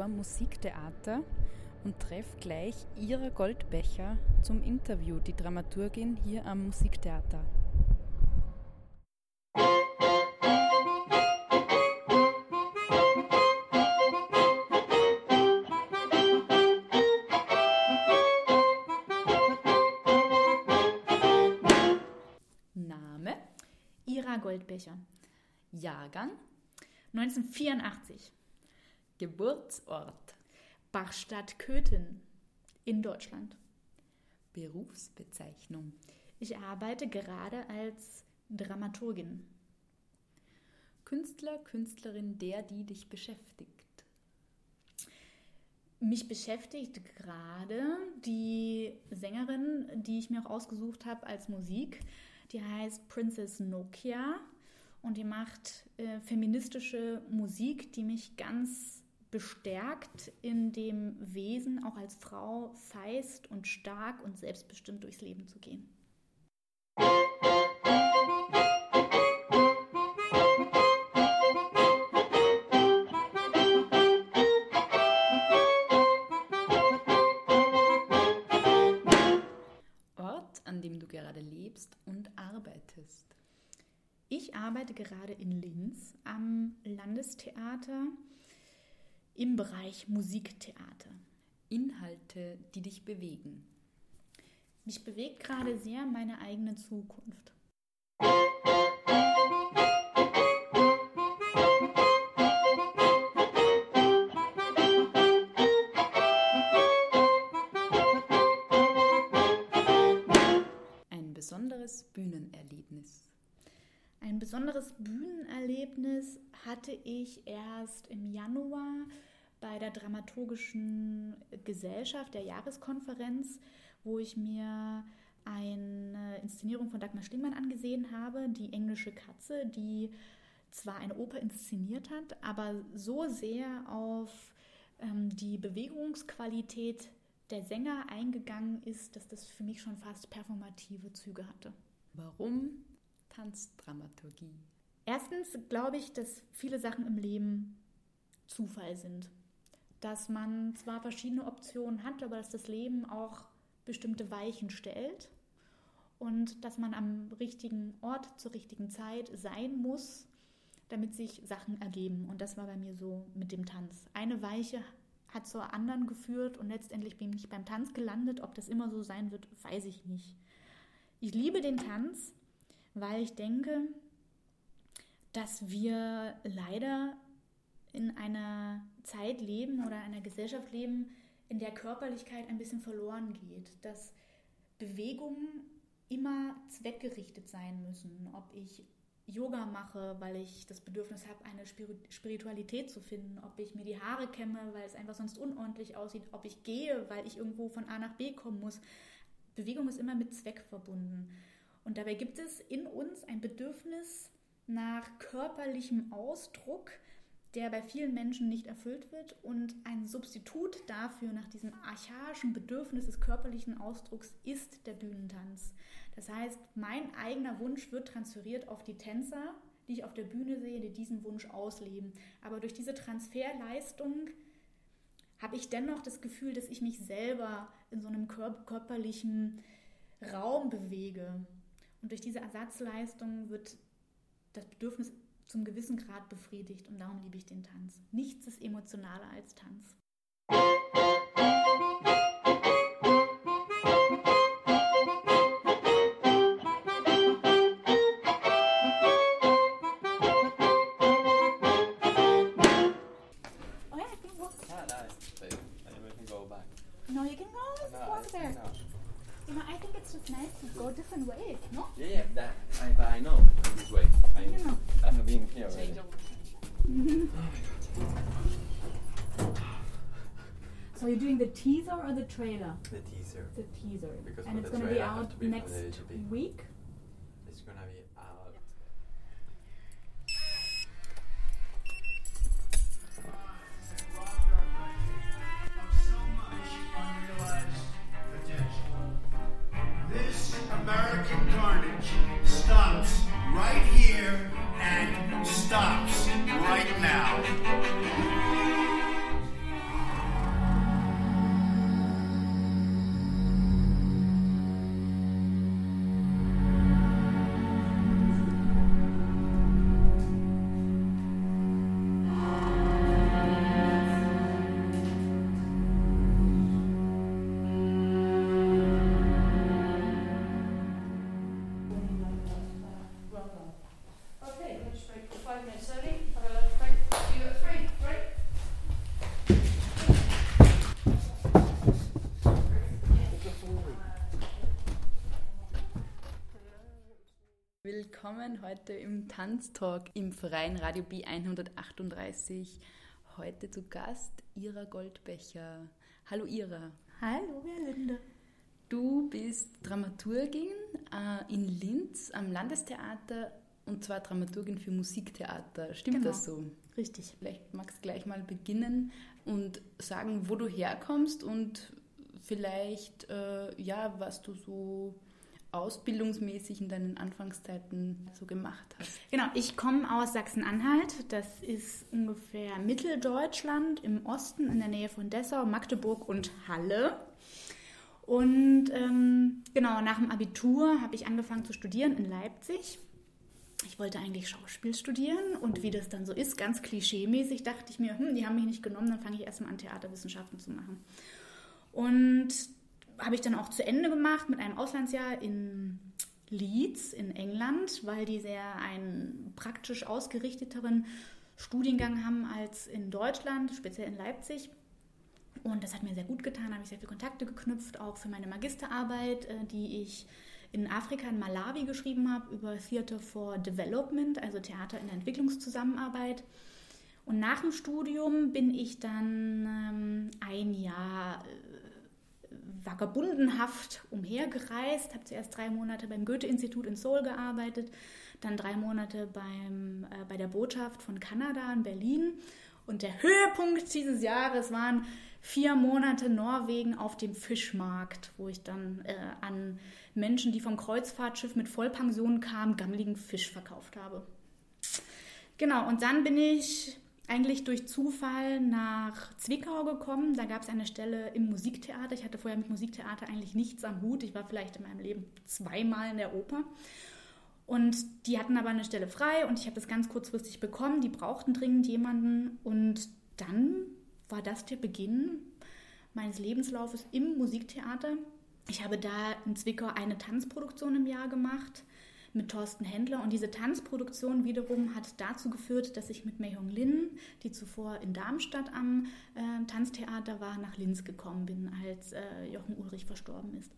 Dem Musiktheater und treffe gleich Ira Goldbecher zum Interview, die Dramaturgin hier am Musiktheater. Name Ira Goldbecher. Jahrgang 1984. Geburtsort Bachstadt Köthen in Deutschland. Berufsbezeichnung Ich arbeite gerade als Dramaturgin. Künstler, Künstlerin, der, die dich beschäftigt. Mich beschäftigt gerade die Sängerin, die ich mir auch ausgesucht habe als Musik. Die heißt Princess Nokia und die macht äh, feministische Musik, die mich ganz bestärkt in dem Wesen, auch als Frau feist und stark und selbstbestimmt durchs Leben zu gehen. Ort, an dem du gerade lebst und arbeitest. Ich arbeite gerade in Linz am Landestheater im Bereich Musiktheater. Inhalte, die dich bewegen. Mich bewegt gerade sehr meine eigene Zukunft. Ein besonderes Bühnenerlebnis. Ein besonderes Bühnenerlebnis hatte ich erst im Januar bei der Dramaturgischen Gesellschaft der Jahreskonferenz, wo ich mir eine Inszenierung von Dagmar Schlingmann angesehen habe, die englische Katze, die zwar eine Oper inszeniert hat, aber so sehr auf ähm, die Bewegungsqualität der Sänger eingegangen ist, dass das für mich schon fast performative Züge hatte. Warum Tanzdramaturgie? Erstens glaube ich, dass viele Sachen im Leben Zufall sind. Dass man zwar verschiedene Optionen hat, aber dass das Leben auch bestimmte Weichen stellt und dass man am richtigen Ort zur richtigen Zeit sein muss, damit sich Sachen ergeben. Und das war bei mir so mit dem Tanz. Eine Weiche hat zur anderen geführt und letztendlich bin ich beim Tanz gelandet. Ob das immer so sein wird, weiß ich nicht. Ich liebe den Tanz, weil ich denke, dass wir leider in einer Zeit leben oder einer Gesellschaft leben, in der Körperlichkeit ein bisschen verloren geht, dass Bewegungen immer zweckgerichtet sein müssen. Ob ich Yoga mache, weil ich das Bedürfnis habe, eine Spiritualität zu finden, ob ich mir die Haare kämme, weil es einfach sonst unordentlich aussieht, ob ich gehe, weil ich irgendwo von A nach B kommen muss. Bewegung ist immer mit Zweck verbunden. Und dabei gibt es in uns ein Bedürfnis nach körperlichem Ausdruck, der bei vielen Menschen nicht erfüllt wird. Und ein Substitut dafür, nach diesem archaischen Bedürfnis des körperlichen Ausdrucks, ist der Bühnentanz. Das heißt, mein eigener Wunsch wird transferiert auf die Tänzer, die ich auf der Bühne sehe, die diesen Wunsch ausleben. Aber durch diese Transferleistung habe ich dennoch das Gefühl, dass ich mich selber in so einem körperlichen Raum bewege. Und durch diese Ersatzleistung wird das Bedürfnis zum gewissen Grad befriedigt und darum liebe ich den Tanz. Nichts ist emotionaler als Tanz. trailer. The teaser. The teaser. Because and it's going to be out next week. It's going to be heute im Tanztalk im freien Radio B138. Heute zu Gast Ira Goldbecher. Hallo Ira. Hallo, Herr Linde. Du bist Dramaturgin äh, in Linz am Landestheater und zwar Dramaturgin für Musiktheater. Stimmt Genau. das so? Richtig. Vielleicht magst du gleich mal beginnen und sagen, wo du herkommst und vielleicht, äh, ja, was du so ausbildungsmäßig in deinen Anfangszeiten so gemacht hast. Genau, ich komme aus Sachsen-Anhalt. Das ist ungefähr Mitteldeutschland im Osten in der Nähe von Dessau, Magdeburg und Halle. Und ähm, genau, nach dem Abitur habe ich angefangen zu studieren in Leipzig. Ich wollte eigentlich Schauspiel studieren und wie das dann so ist, ganz klischeemäßig, dachte ich mir, hm, die haben mich nicht genommen, dann fange ich erstmal an, Theaterwissenschaften zu machen. Und habe ich dann auch zu Ende gemacht mit einem Auslandsjahr in Leeds in England, weil die sehr einen praktisch ausgerichteteren Studiengang haben als in Deutschland, speziell in Leipzig. Und das hat mir sehr gut getan, habe ich sehr viele Kontakte geknüpft, auch für meine Magisterarbeit, äh, die ich in Afrika, in Malawi geschrieben habe, über Theater for Development, also Theater in der Entwicklungszusammenarbeit. Und nach dem Studium bin ich dann ähm, ein Jahr äh, vagabundenhaft umhergereist, habe zuerst drei Monate beim Goethe-Institut in Seoul gearbeitet, dann drei Monate beim, äh, bei der Botschaft von Kanada in Berlin. Und der Höhepunkt dieses Jahres waren vier Monate Norwegen auf dem Fischmarkt, wo ich dann äh, an Menschen, die vom Kreuzfahrtschiff mit Vollpension kamen, gammeligen Fisch verkauft habe. Genau, und dann bin ich eigentlich durch Zufall nach Zwickau gekommen. Da gab es eine Stelle im Musiktheater. Ich hatte vorher mit Musiktheater eigentlich nichts am Hut. Ich war vielleicht in meinem Leben zweimal in der Oper. Und die hatten aber eine Stelle frei und ich habe das ganz kurzfristig bekommen. Die brauchten dringend jemanden. Und dann war das der Beginn meines Lebenslaufes im Musiktheater. Ich habe da in Zwickau eine Tanzproduktion im Jahr gemacht mit Thorsten Händler. Und diese Tanzproduktion wiederum hat dazu geführt, dass ich mit Mei Hong Lin, die zuvor in Darmstadt am äh, Tanztheater war, nach Linz gekommen bin, als äh, Jochen Ulrich verstorben ist.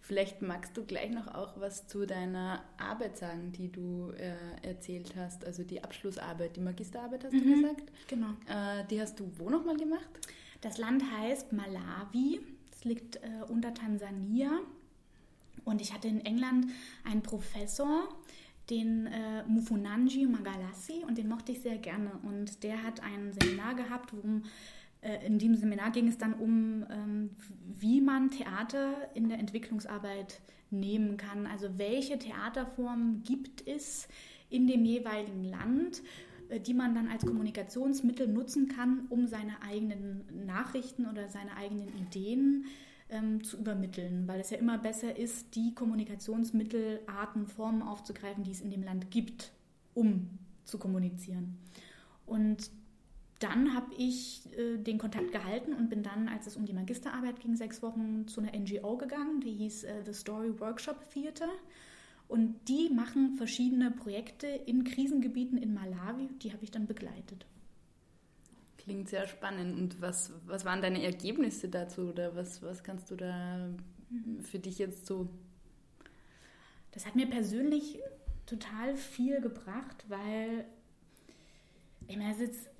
Vielleicht magst du gleich noch auch was zu deiner Arbeit sagen, die du äh, erzählt hast, also die Abschlussarbeit, die Magisterarbeit hast du Mhm. gesagt. Genau. Äh, die hast du wo nochmal gemacht? Das Land heißt Malawi. Es liegt äh, unter Tansania. Und ich hatte in England einen Professor, den äh, Mufunanji Magalassi, und den mochte ich sehr gerne. Und der hat ein Seminar gehabt, worum, äh, in dem Seminar ging es dann um, ähm, wie man Theater in der Entwicklungsarbeit nehmen kann. Also welche Theaterformen gibt es in dem jeweiligen Land, äh, die man dann als Kommunikationsmittel nutzen kann, um seine eigenen Nachrichten oder seine eigenen Ideen ähm, zu übermitteln, weil es ja immer besser ist, die Kommunikationsmittel, Arten, Formen aufzugreifen, die es in dem Land gibt, um zu kommunizieren. Und dann habe ich äh, den Kontakt gehalten und bin dann, als es um die Magisterarbeit ging, sechs Wochen zu einer NGO gegangen, die hieß äh, The Story Workshop Theater. Und die machen verschiedene Projekte in Krisengebieten in Malawi, die habe ich dann begleitet. Klingt sehr spannend. Und was, was waren deine Ergebnisse dazu oder was, was kannst du da für dich jetzt so? Das hat mir persönlich total viel gebracht, weil Ich meine, ist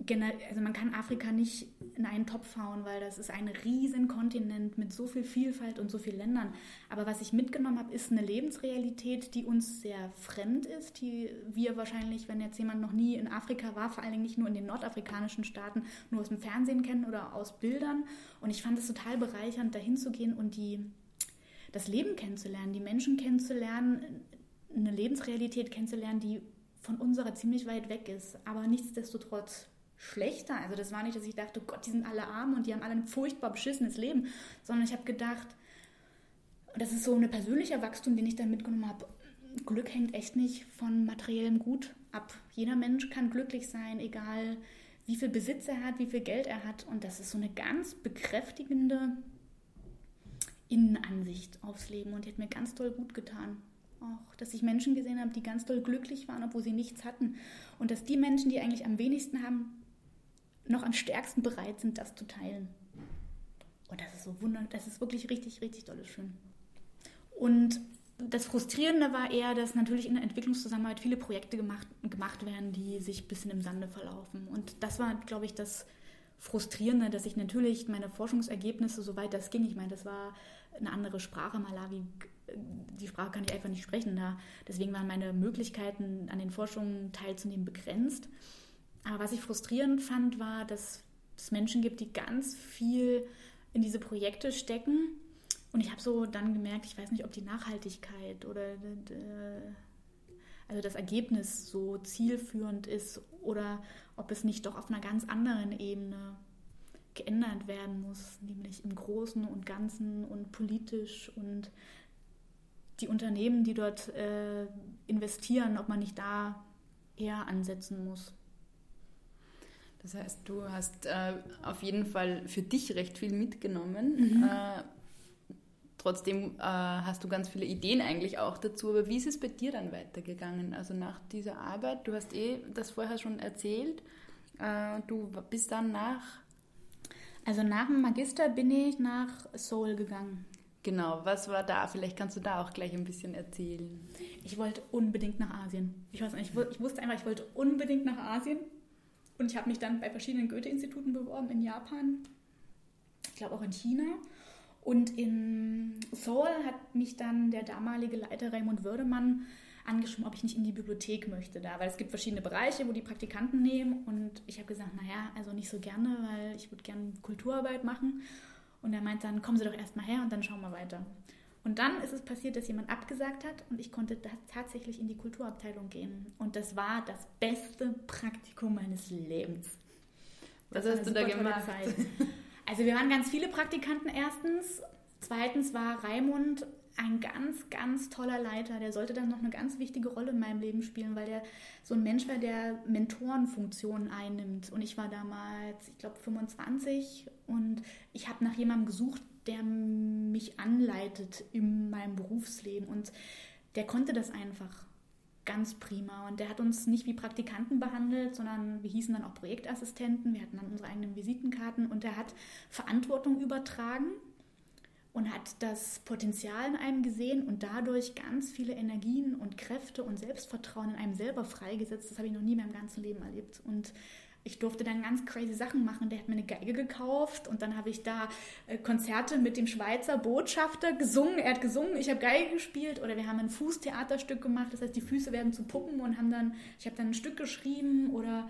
also man kann Afrika nicht in einen Topf hauen, weil das ist ein riesen Kontinent mit so viel Vielfalt und so vielen Ländern. Aber was ich mitgenommen habe, ist eine Lebensrealität, die uns sehr fremd ist, die wir wahrscheinlich, wenn jetzt jemand noch nie in Afrika war, vor allen Dingen nicht nur in den nordafrikanischen Staaten, nur aus dem Fernsehen kennen oder aus Bildern. Und ich fand es total bereichernd, dahin zu gehen und die, das Leben kennenzulernen, die Menschen kennenzulernen, eine Lebensrealität kennenzulernen, die von unserer ziemlich weit weg ist, aber nichtsdestotrotz schlechter. Also das war nicht, dass ich dachte, Gott, die sind alle arm und die haben alle ein furchtbar beschissenes Leben, sondern ich habe gedacht, das ist so ein persönlicher Wachstum, den ich da mitgenommen habe. Glück hängt echt nicht von materiellem Gut ab. Jeder Mensch kann glücklich sein, egal wie viel Besitz er hat, wie viel Geld er hat. Und das ist so eine ganz bekräftigende Innenansicht aufs Leben und die hat mir ganz toll gut getan. Auch, dass ich Menschen gesehen habe, die ganz doll glücklich waren, obwohl sie nichts hatten. Und dass die Menschen, die eigentlich am wenigsten haben, noch am stärksten bereit sind, das zu teilen. Und das ist so wunderbar, das ist wirklich richtig, richtig doll schön. Und das Frustrierende war eher, dass natürlich in der Entwicklungszusammenarbeit viele Projekte gemacht, gemacht werden, die sich ein bisschen im Sande verlaufen. Und das war, glaube ich, das Frustrierende, dass ich natürlich meine Forschungsergebnisse, soweit das ging, ich meine, das war eine andere Sprache, Malawi die Sprache kann ich einfach nicht sprechen. Da. Deswegen waren meine Möglichkeiten, an den Forschungen teilzunehmen, begrenzt. Aber was ich frustrierend fand, war, dass es Menschen gibt, die ganz viel in diese Projekte stecken. Und ich habe so dann gemerkt, ich weiß nicht, ob die Nachhaltigkeit oder also das Ergebnis so zielführend ist oder ob es nicht doch auf einer ganz anderen Ebene geändert werden muss, nämlich im Großen und Ganzen und politisch und die Unternehmen, die dort äh, investieren, ob man nicht da eher ansetzen muss. Das heißt, du hast äh, auf jeden Fall für dich recht viel mitgenommen. Mhm. Äh, trotzdem äh, hast du ganz viele Ideen eigentlich auch dazu. Aber wie ist es bei dir dann weitergegangen? Also nach dieser Arbeit, du hast eh das vorher schon erzählt, äh, du bist dann nach... Also nach dem Magister bin ich nach Seoul gegangen. Genau, was war da? Vielleicht kannst du da auch gleich ein bisschen erzählen. Ich wollte unbedingt nach Asien. Ich weiß nicht, ich wusste einfach, ich wollte unbedingt nach Asien. Und ich habe mich dann bei verschiedenen Goethe-Instituten beworben, in Japan, ich glaube auch in China. Und in Seoul hat mich dann der damalige Leiter Raimund Würdemann angeschrieben, ob ich nicht in die Bibliothek möchte da, weil es gibt verschiedene Bereiche, wo die Praktikanten nehmen. Und ich habe gesagt, naja, also nicht so gerne, weil ich würde gerne Kulturarbeit machen. Und er meint dann, kommen Sie doch erstmal her und dann schauen wir weiter. Und dann ist es passiert, dass jemand abgesagt hat und ich konnte tatsächlich in die Kulturabteilung gehen. Und das war das beste Praktikum meines Lebens. Was hast du da gemacht? Also wir waren ganz viele Praktikanten erstens. Zweitens war Raimund ein ganz, ganz toller Leiter. Der sollte dann noch eine ganz wichtige Rolle in meinem Leben spielen, weil der so ein Mensch war, der Mentorenfunktionen einnimmt. Und ich war damals, ich glaube, 25 und ich habe nach jemandem gesucht, der mich anleitet in meinem Berufsleben. Und der konnte das einfach ganz prima. Und der hat uns nicht wie Praktikanten behandelt, sondern wir hießen dann auch Projektassistenten. Wir hatten dann unsere eigenen Visitenkarten und der hat Verantwortung übertragen und hat das Potenzial in einem gesehen und dadurch ganz viele Energien und Kräfte und Selbstvertrauen in einem selber freigesetzt. Das habe ich noch nie in meinem ganzen Leben erlebt. Und ich durfte dann ganz crazy Sachen machen. Der hat mir eine Geige gekauft und dann habe ich da äh, Konzerte mit dem Schweizer Botschafter gesungen. Er hat gesungen, ich habe Geige gespielt oder wir haben ein Fußtheaterstück gemacht. Das heißt, die Füße werden zu Puppen und haben dann, ich habe dann ein Stück geschrieben oder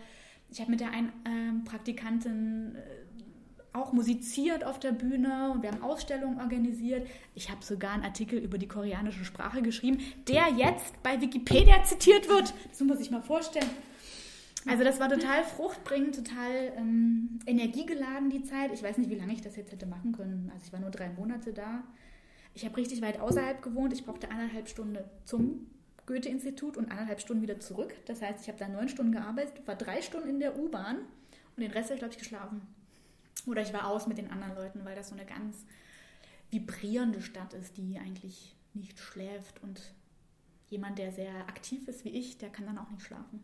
ich habe mit der einen ähm, Praktikantin äh, auch musiziert auf der Bühne und wir haben Ausstellungen organisiert. Ich habe sogar einen Artikel über die koreanische Sprache geschrieben, der jetzt bei Wikipedia zitiert wird. Das muss ich mal vorstellen. Also das war total fruchtbringend, total ähm, energiegeladen die Zeit. Ich weiß nicht, wie lange ich das jetzt hätte machen können. Also ich war nur drei Monate da. Ich habe richtig weit außerhalb gewohnt. Ich brauchte eineinhalb Stunden zum Goethe-Institut und eineinhalb Stunden wieder zurück. Das heißt, ich habe da neun Stunden gearbeitet, war drei Stunden in der U-Bahn und den Rest habe ich, glaube ich, geschlafen. Oder ich war aus mit den anderen Leuten, weil das so eine ganz vibrierende Stadt ist, die eigentlich nicht schläft. Und jemand, der sehr aktiv ist wie ich, der kann dann auch nicht schlafen.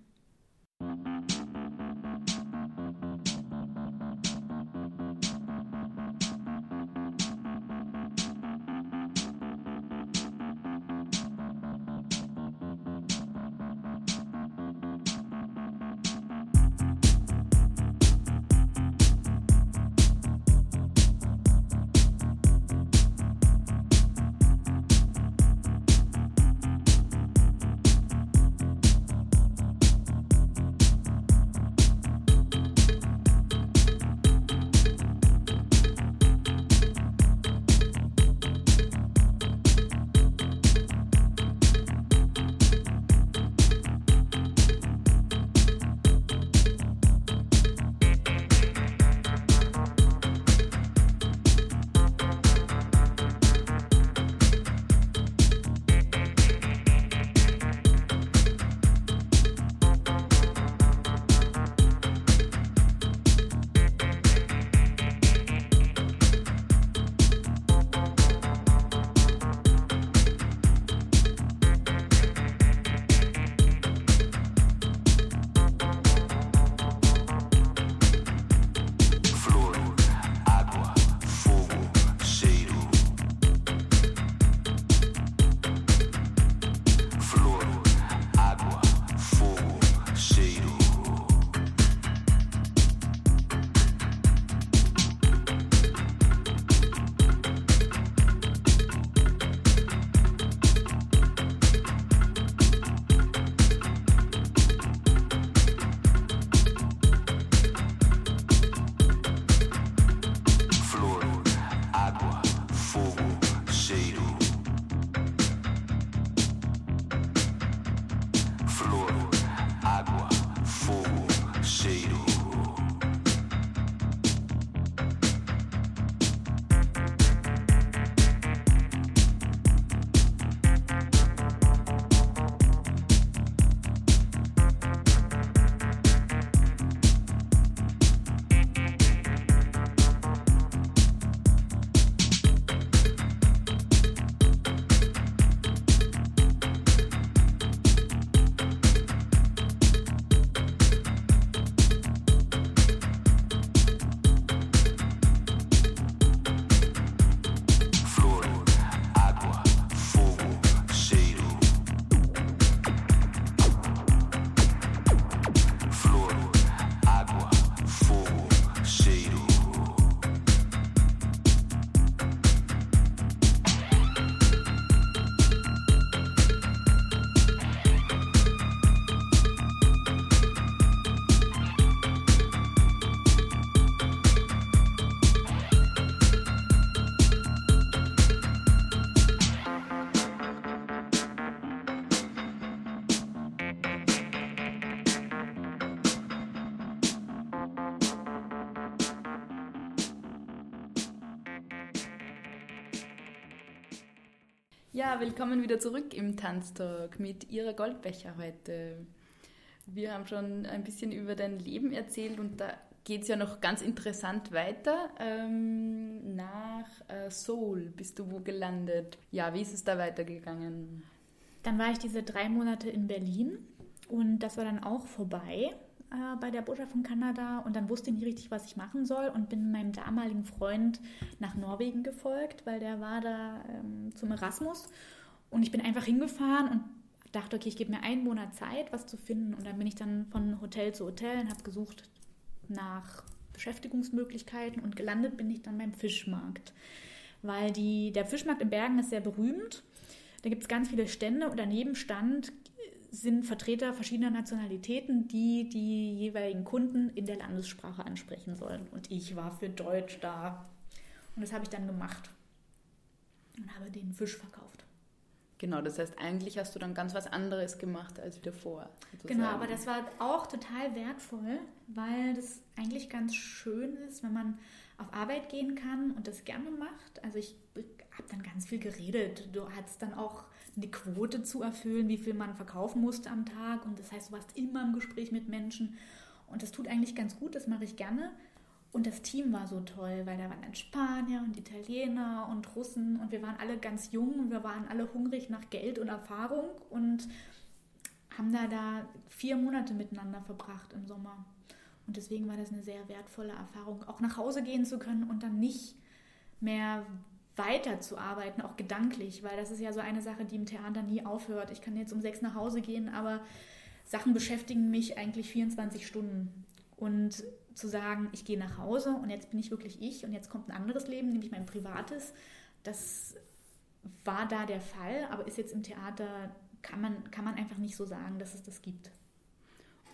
Willkommen wieder zurück im Tanztalk mit Ira Goldbecher heute. Wir haben schon ein bisschen über dein Leben erzählt und da geht es ja noch ganz interessant weiter. Ähm, nach äh, Seoul bist du wo gelandet? Ja, wie ist es da weitergegangen? Dann war ich diese drei Monate in Berlin und das war dann auch vorbei äh, bei der Botschaft von Kanada und dann wusste ich nicht richtig, was ich machen soll und bin meinem damaligen Freund nach Norwegen gefolgt, weil der war da ähm, zum Erasmus. Und ich bin einfach hingefahren und dachte, okay, ich gebe mir einen Monat Zeit, was zu finden. Und dann bin ich dann von Hotel zu Hotel und habe gesucht nach Beschäftigungsmöglichkeiten und gelandet bin ich dann beim Fischmarkt, weil die, der Fischmarkt in Bergen ist sehr berühmt. Da gibt es ganz viele Stände und daneben stand sind Vertreter verschiedener Nationalitäten, die die jeweiligen Kunden in der Landessprache ansprechen sollen. Und ich war für Deutsch da. Und das habe ich dann gemacht und habe den Fisch verkauft. Genau, das heißt, eigentlich hast du dann ganz was anderes gemacht als davor. Sozusagen. Genau, aber das war auch total wertvoll, weil das eigentlich ganz schön ist, wenn man auf Arbeit gehen kann und das gerne macht. Also ich habe dann ganz viel geredet. Du hattest dann auch eine Quote zu erfüllen, wie viel man verkaufen musste am Tag. Und das heißt, du warst immer im Gespräch mit Menschen. Und das tut eigentlich ganz gut, das mache ich gerne. Und das Team war so toll, weil da waren dann Spanier und Italiener und Russen und wir waren alle ganz jung und wir waren alle hungrig nach Geld und Erfahrung und haben da da vier Monate miteinander verbracht im Sommer. Und deswegen war das eine sehr wertvolle Erfahrung, auch nach Hause gehen zu können und dann nicht mehr weiterzuarbeiten, auch gedanklich, weil das ist ja so eine Sache, die im Theater nie aufhört. Ich kann jetzt um sechs nach Hause gehen, aber Sachen beschäftigen mich eigentlich 24 Stunden. Und zu sagen, ich gehe nach Hause und jetzt bin ich wirklich ich und jetzt kommt ein anderes Leben, nämlich mein privates, das war da der Fall, aber ist jetzt im Theater, kann man, kann man einfach nicht so sagen, dass es das gibt.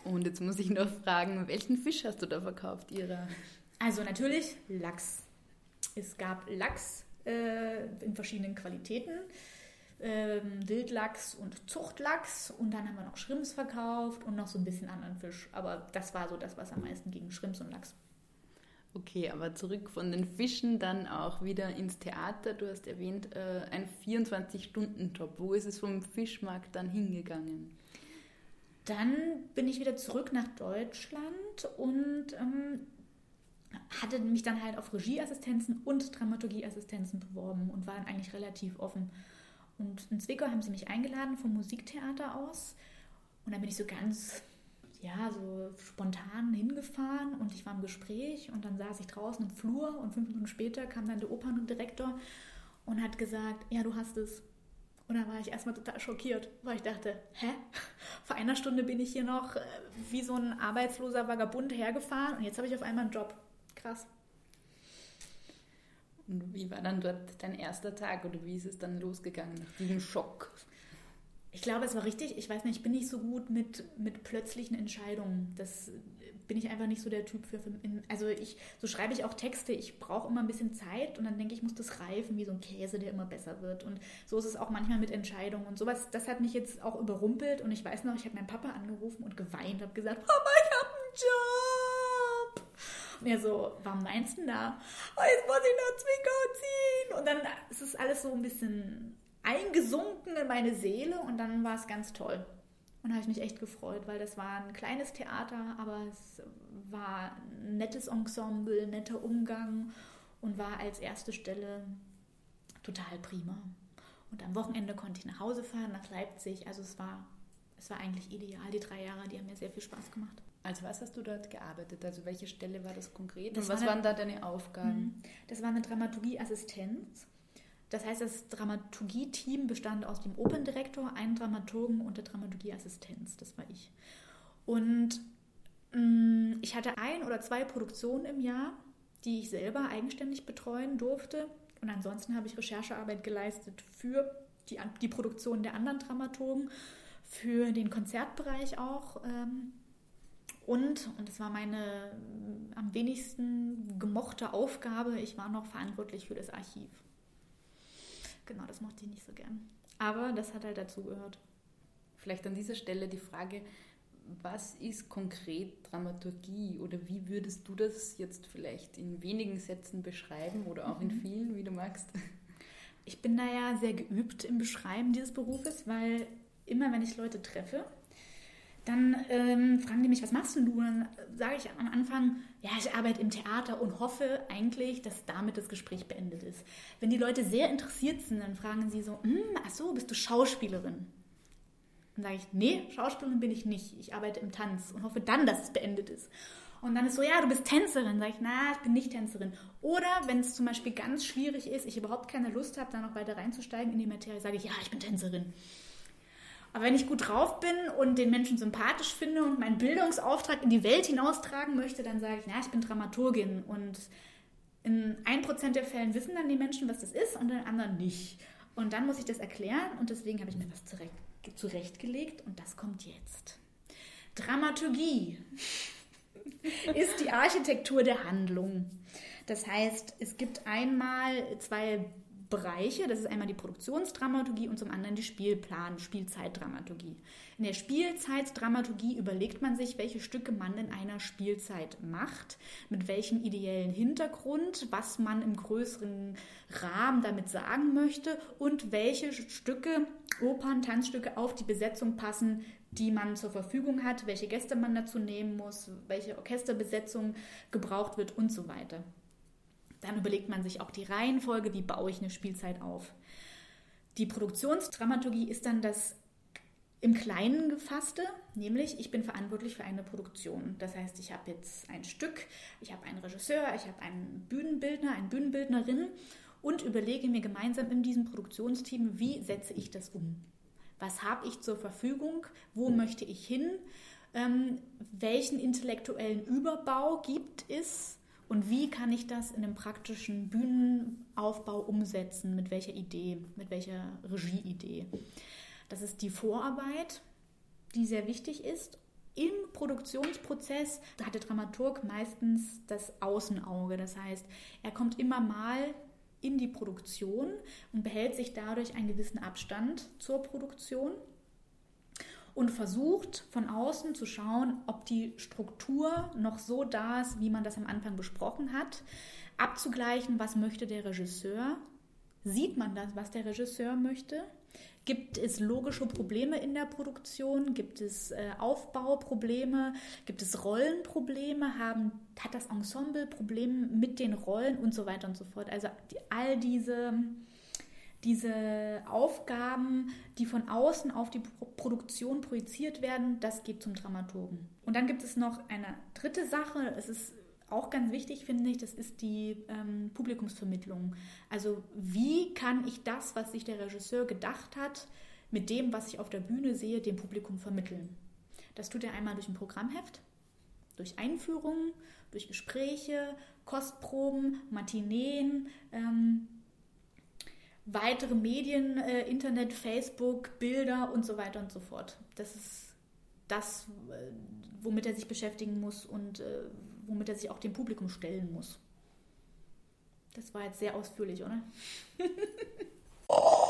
Und jetzt muss ich noch fragen, welchen Fisch hast du da verkauft, Ira? Also natürlich Lachs. Es gab Lachs, äh, in verschiedenen Qualitäten. Ähm, Wildlachs und Zuchtlachs und dann haben wir noch Schrimps verkauft und noch so ein bisschen anderen Fisch. Aber das war so das, was am meisten ging, Schrimps und Lachs. Okay, aber zurück von den Fischen dann auch wieder ins Theater. Du hast erwähnt, äh, ein 24-Stunden-Job. Wo ist es vom Fischmarkt dann hingegangen? Dann bin ich wieder zurück nach Deutschland und ähm, hatte mich dann halt auf Regieassistenzen und Dramaturgieassistenzen beworben und war dann eigentlich relativ offen. Und in Zwickau haben sie mich eingeladen vom Musiktheater aus. Und dann bin ich so ganz, ja, so spontan hingefahren und ich war im Gespräch und dann saß ich draußen im Flur und fünf Minuten später kam dann der Operndirektor und hat gesagt, ja, du hast es. Und dann war ich erstmal total schockiert, weil ich dachte, hä? Vor einer Stunde bin ich hier noch äh, wie so ein arbeitsloser Vagabund hergefahren und jetzt habe ich auf einmal einen Job. Krass. Und wie war dann dort dein erster Tag oder wie ist es dann losgegangen nach diesem Schock? Ich glaube, es war richtig. Ich weiß nicht, ich bin nicht so gut mit, mit plötzlichen Entscheidungen. Das bin ich einfach nicht so der Typ für. Also ich, so schreibe ich auch Texte. Ich brauche immer ein bisschen Zeit und dann denke ich, muss das reifen wie so ein Käse, der immer besser wird. Und so ist es auch manchmal mit Entscheidungen und sowas. Das hat mich jetzt auch überrumpelt und ich weiß noch, ich habe meinen Papa angerufen und geweint, habe gesagt, Papa, ich habe einen Job. Er so, warum meinst du da? Oh, jetzt muss ich nach Zwickau ziehen. Und dann ist es alles so ein bisschen eingesunken in meine Seele und dann war es ganz toll. Und habe ich mich echt gefreut, weil das war ein kleines Theater, aber es war ein nettes Ensemble, netter Umgang und war als erste Stelle total prima. Und am Wochenende konnte ich nach Hause fahren, nach Leipzig. Also es war, es war eigentlich ideal, die drei Jahre, die haben mir sehr viel Spaß gemacht. Also was hast du dort gearbeitet? Also welche Stelle war das konkret? Das und was war waren da deine Aufgaben? Mhm. Das war eine Dramaturgieassistenz. Das heißt, das Dramaturgie-Team bestand aus dem Operndirektor, einem Dramaturgen und der Dramaturgieassistenz. Das war ich. Und mh, mm, ich hatte ein oder zwei Produktionen im Jahr, die ich selber eigenständig betreuen durfte. Und ansonsten habe ich Recherchearbeit geleistet für die, die Produktion der anderen Dramaturgen, für den Konzertbereich auch. Ähm, und, und das war meine am wenigsten gemochte Aufgabe, ich war noch verantwortlich für das Archiv. Genau, das mochte ich nicht so gern. Aber das hat halt dazugehört. Vielleicht an dieser Stelle die Frage, was ist konkret Dramaturgie oder wie würdest du das jetzt vielleicht in wenigen Sätzen beschreiben oder auch mhm. in vielen, wie du magst? Ich bin da ja sehr geübt im Beschreiben dieses Berufes, weil immer, wenn ich Leute treffe, dann ähm, fragen die mich, was machst denn du? Dann sage ich am Anfang, ja, ich arbeite im Theater und hoffe eigentlich, dass damit das Gespräch beendet ist. Wenn die Leute sehr interessiert sind, dann fragen sie so, hm, ach so, bist du Schauspielerin? Dann sage ich, nee, Schauspielerin bin ich nicht. Ich arbeite im Tanz und hoffe dann, dass es beendet ist. Und dann ist so, ja, du bist Tänzerin. Sag ich, na, ich bin nicht Tänzerin. Oder wenn es zum Beispiel ganz schwierig ist, ich überhaupt keine Lust habe, da noch weiter reinzusteigen in die Materie, sage ich, ja, ich bin Tänzerin. Aber wenn ich gut drauf bin und den Menschen sympathisch finde und meinen Bildungsauftrag in die Welt hinaustragen möchte, dann sage ich, na, ich bin Dramaturgin. Und in 1% der Fällen wissen dann die Menschen, was das ist und in anderen nicht. Und dann muss ich das erklären und deswegen habe ich mir was zurecht, zurechtgelegt und das kommt jetzt. Dramaturgie ist die Architektur der Handlung. Das heißt, es gibt einmal zwei Bereiche. Das ist einmal die Produktionsdramaturgie und zum anderen die Spielplan, Spielzeitdramaturgie. In der Spielzeitdramaturgie überlegt man sich, welche Stücke man in einer Spielzeit macht, mit welchem ideellen Hintergrund, was man im größeren Rahmen damit sagen möchte und welche Stücke, Opern, Tanzstücke auf die Besetzung passen, die man zur Verfügung hat, welche Gäste man dazu nehmen muss, welche Orchesterbesetzung gebraucht wird und so weiter. Dann überlegt man sich auch die Reihenfolge, wie baue ich eine Spielzeit auf. Die Produktionsdramaturgie ist dann das im Kleinen gefasste, nämlich ich bin verantwortlich für eine Produktion. Das heißt, ich habe jetzt ein Stück, ich habe einen Regisseur, ich habe einen Bühnenbildner, eine Bühnenbildnerin und überlege mir gemeinsam in diesem Produktionsteam, wie setze ich das um. Was habe ich zur Verfügung? Wo möchte ich hin? Ähm, welchen intellektuellen Überbau gibt es? Und wie kann ich das in einem praktischen Bühnenaufbau umsetzen? Mit welcher Idee, mit welcher Regieidee? Das ist die Vorarbeit, die sehr wichtig ist. Im Produktionsprozess hat der Dramaturg meistens das Außenauge. Das heißt, er kommt immer mal in die Produktion und behält sich dadurch einen gewissen Abstand zur Produktion und versucht von außen zu schauen, ob die Struktur noch so da ist, wie man das am Anfang besprochen hat, abzugleichen, was möchte der Regisseur, sieht man das, was der Regisseur möchte, Gibt es logische Probleme in der Produktion? Gibt es äh, Aufbauprobleme? Gibt es Rollenprobleme? Haben, hat das Ensemble Probleme mit den Rollen und so weiter und so fort? Also die, all diese diese Aufgaben, die von außen auf die Produktion projiziert werden, das geht zum Dramaturgen. Und dann gibt es noch eine dritte Sache, es ist auch ganz wichtig, finde ich, das ist die ähm, Publikumsvermittlung. Also wie kann ich das, was sich der Regisseur gedacht hat, mit dem, was ich auf der Bühne sehe, dem Publikum vermitteln? Das tut er einmal durch ein Programmheft, durch Einführungen, durch Gespräche, Kostproben, Matineen, ähm, weitere Medien, äh, Internet, Facebook, Bilder und so weiter und so fort. Das ist das, äh, womit er sich beschäftigen muss und äh, womit er sich auch dem Publikum stellen muss. Das war jetzt sehr ausführlich, oder?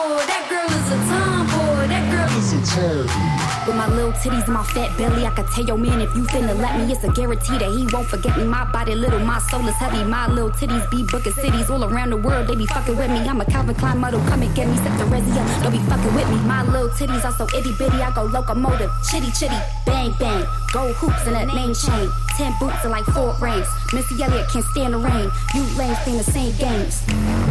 Titties my fat belly. I could tell your man if you finna let me, it's a guarantee that he won't forget me. My body little, my soul is heavy. My little titties be booking cities all around the world. They be fucking with me. I'm a Calvin Klein model. Come and get me. Sip the resi. Don't be fucking with me. My little titties are so itty bitty. I go locomotive. Chitty chitty. Bang bang. Gold hoops in that name chain. Ten boots and like four rings. Missy Elliott can't stand the rain. You lames playing the same games.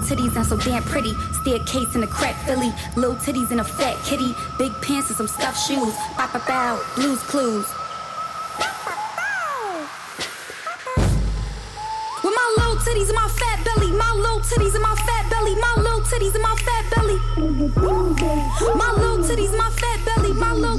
Little titties and so damn pretty. Staircase in a crack Philly. Little titties and a fat kitty. Big pants and some stuffed shoes. Bop a bow. Blues clues. With my little titties and my fat belly. My little titties and my fat belly. My little titties and my fat belly. My little titties and my fat belly. My little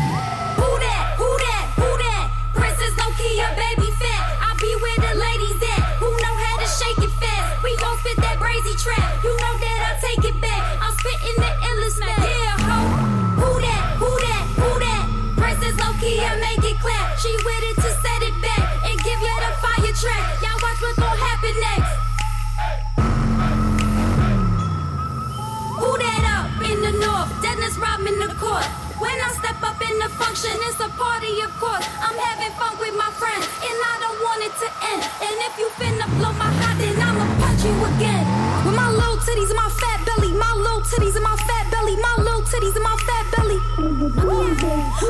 Function, it's a party, of course. I'm having fun with my friends, and I don't want it to end. And if you finna blow my hot, then I'ma punch you again. With my little titties and my fat belly, my little titties and my fat belly, my little titties and my fat belly.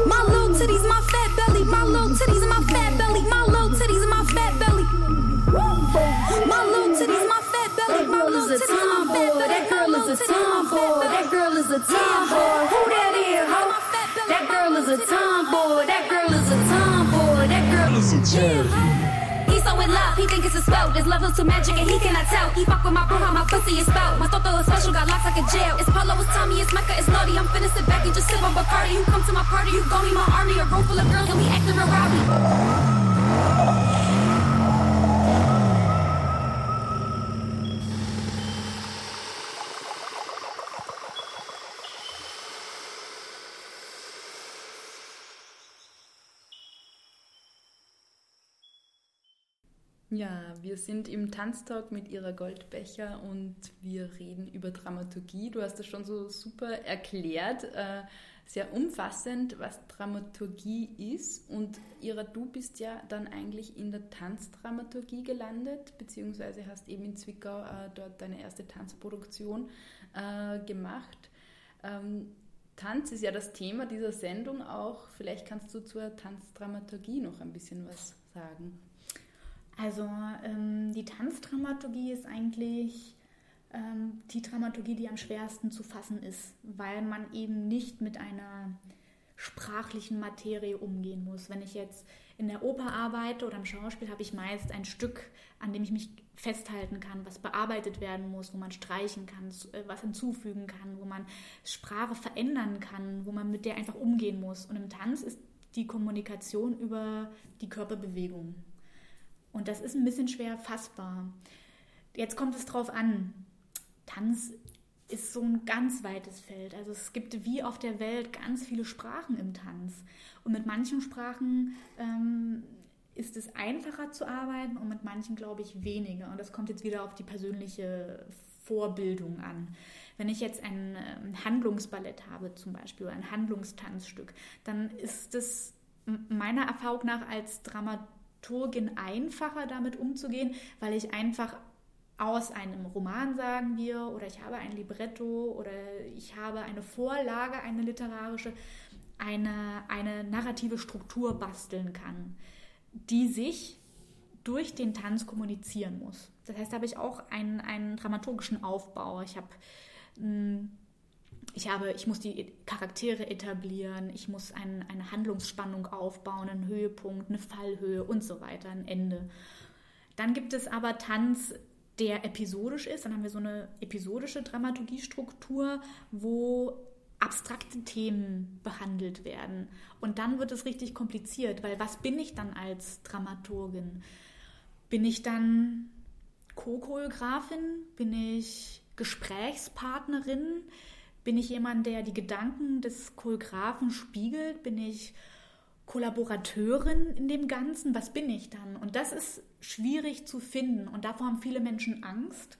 My little titties, my fat belly, my little titties and my fat belly, my little titties and my fat belly. My little titties, my fat belly, my little titties, my fat belly. That girl is a tomboy. That girl is a tomboy. Who that is, ho? That girl is a tomboy. That girl is a tomboy. That girl is a tomboy. He's so in love, he think it's a spell. This love is too magic and he cannot tell. He fuck with my bro, how my pussy is spelled. My toto is special, got locks like a jail. It's Polo, it's Tommy, it's Mecca, it's naughty. I'm finna sit back and just sip on Bacardi. You come to my party, you gon' be my army. A room full of girls and we acting real Ja, wir sind im Tanztalk mit ihrer Goldbecher und wir reden über Dramaturgie. Du hast das schon so super erklärt, äh, sehr umfassend, was Dramaturgie ist. Und Ira, du bist ja dann eigentlich in der Tanzdramaturgie gelandet, beziehungsweise hast eben in Zwickau äh, dort deine erste Tanzproduktion äh, gemacht. Ähm, Tanz ist ja das Thema dieser Sendung auch. Vielleicht kannst du zur Tanzdramaturgie noch ein bisschen was sagen. Also ähm, die Tanzdramaturgie ist eigentlich ähm, die Dramaturgie, die am schwersten zu fassen ist, weil man eben nicht mit einer sprachlichen Materie umgehen muss. Wenn ich jetzt in der Oper arbeite oder im Schauspiel, habe ich meist ein Stück, an dem ich mich festhalten kann, was bearbeitet werden muss, wo man streichen kann, äh, was hinzufügen kann, wo man Sprache verändern kann, wo man mit der einfach umgehen muss. Und im Tanz ist die Kommunikation über die Körperbewegung. Und das ist ein bisschen schwer fassbar. Jetzt kommt es drauf an. Tanz ist so ein ganz weites Feld. Also es gibt wie auf der Welt ganz viele Sprachen im Tanz. Und mit manchen Sprachen ähm, ist es einfacher zu arbeiten und mit manchen, glaube ich, weniger. Und das kommt jetzt wieder auf die persönliche Vorbildung an. Wenn ich jetzt ein ähm, Handlungsballett habe zum Beispiel oder ein Handlungstanzstück, dann ist es meiner Erfahrung nach als Dramaturgin einfacher damit umzugehen, weil ich einfach aus einem Roman, sagen wir, oder ich habe ein Libretto oder ich habe eine Vorlage, eine literarische, eine, eine narrative Struktur basteln kann, die sich durch den Tanz kommunizieren muss. Das heißt, da habe ich auch einen, einen dramaturgischen Aufbau. Ich habe ich habe, ich muss die Charaktere etablieren, ich muss ein, eine Handlungsspannung aufbauen, einen Höhepunkt, eine Fallhöhe und so weiter, ein Ende. Dann gibt es aber Tanz, der episodisch ist. Dann haben wir so eine episodische Dramaturgiestruktur, wo abstrakte Themen behandelt werden. Und dann wird es richtig kompliziert, weil was bin ich dann als Dramaturgin? Bin ich dann Co-Choreografin? Bin ich Gesprächspartnerin? Bin ich jemand, der die Gedanken des Choreografen spiegelt? Bin ich Kollaborateurin in dem Ganzen? Was bin ich dann? Und das ist schwierig zu finden und davor haben viele Menschen Angst.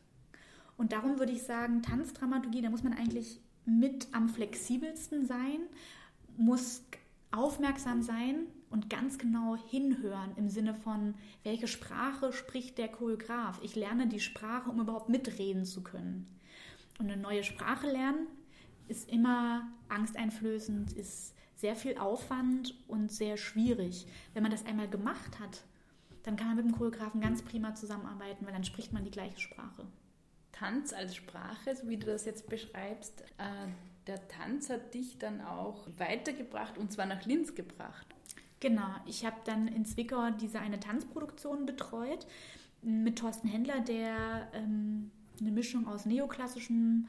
Und darum würde ich sagen, Tanzdramaturgie, da muss man eigentlich mit am flexibelsten sein, muss aufmerksam sein und ganz genau hinhören im Sinne von, welche Sprache spricht der Choreograf? Ich lerne die Sprache, um überhaupt mitreden zu können. Und eine neue Sprache lernen ist immer angsteinflößend, ist sehr viel Aufwand und sehr schwierig. Wenn man das einmal gemacht hat, dann kann man mit dem Choreografen ganz prima zusammenarbeiten, weil dann spricht man die gleiche Sprache. Tanz als Sprache, so wie du das jetzt beschreibst, äh, der Tanz hat dich dann auch weitergebracht und zwar nach Linz gebracht. Genau, ich habe dann in Zwickau diese eine Tanzproduktion betreut mit Thorsten Händler, der ähm, eine Mischung aus neoklassischem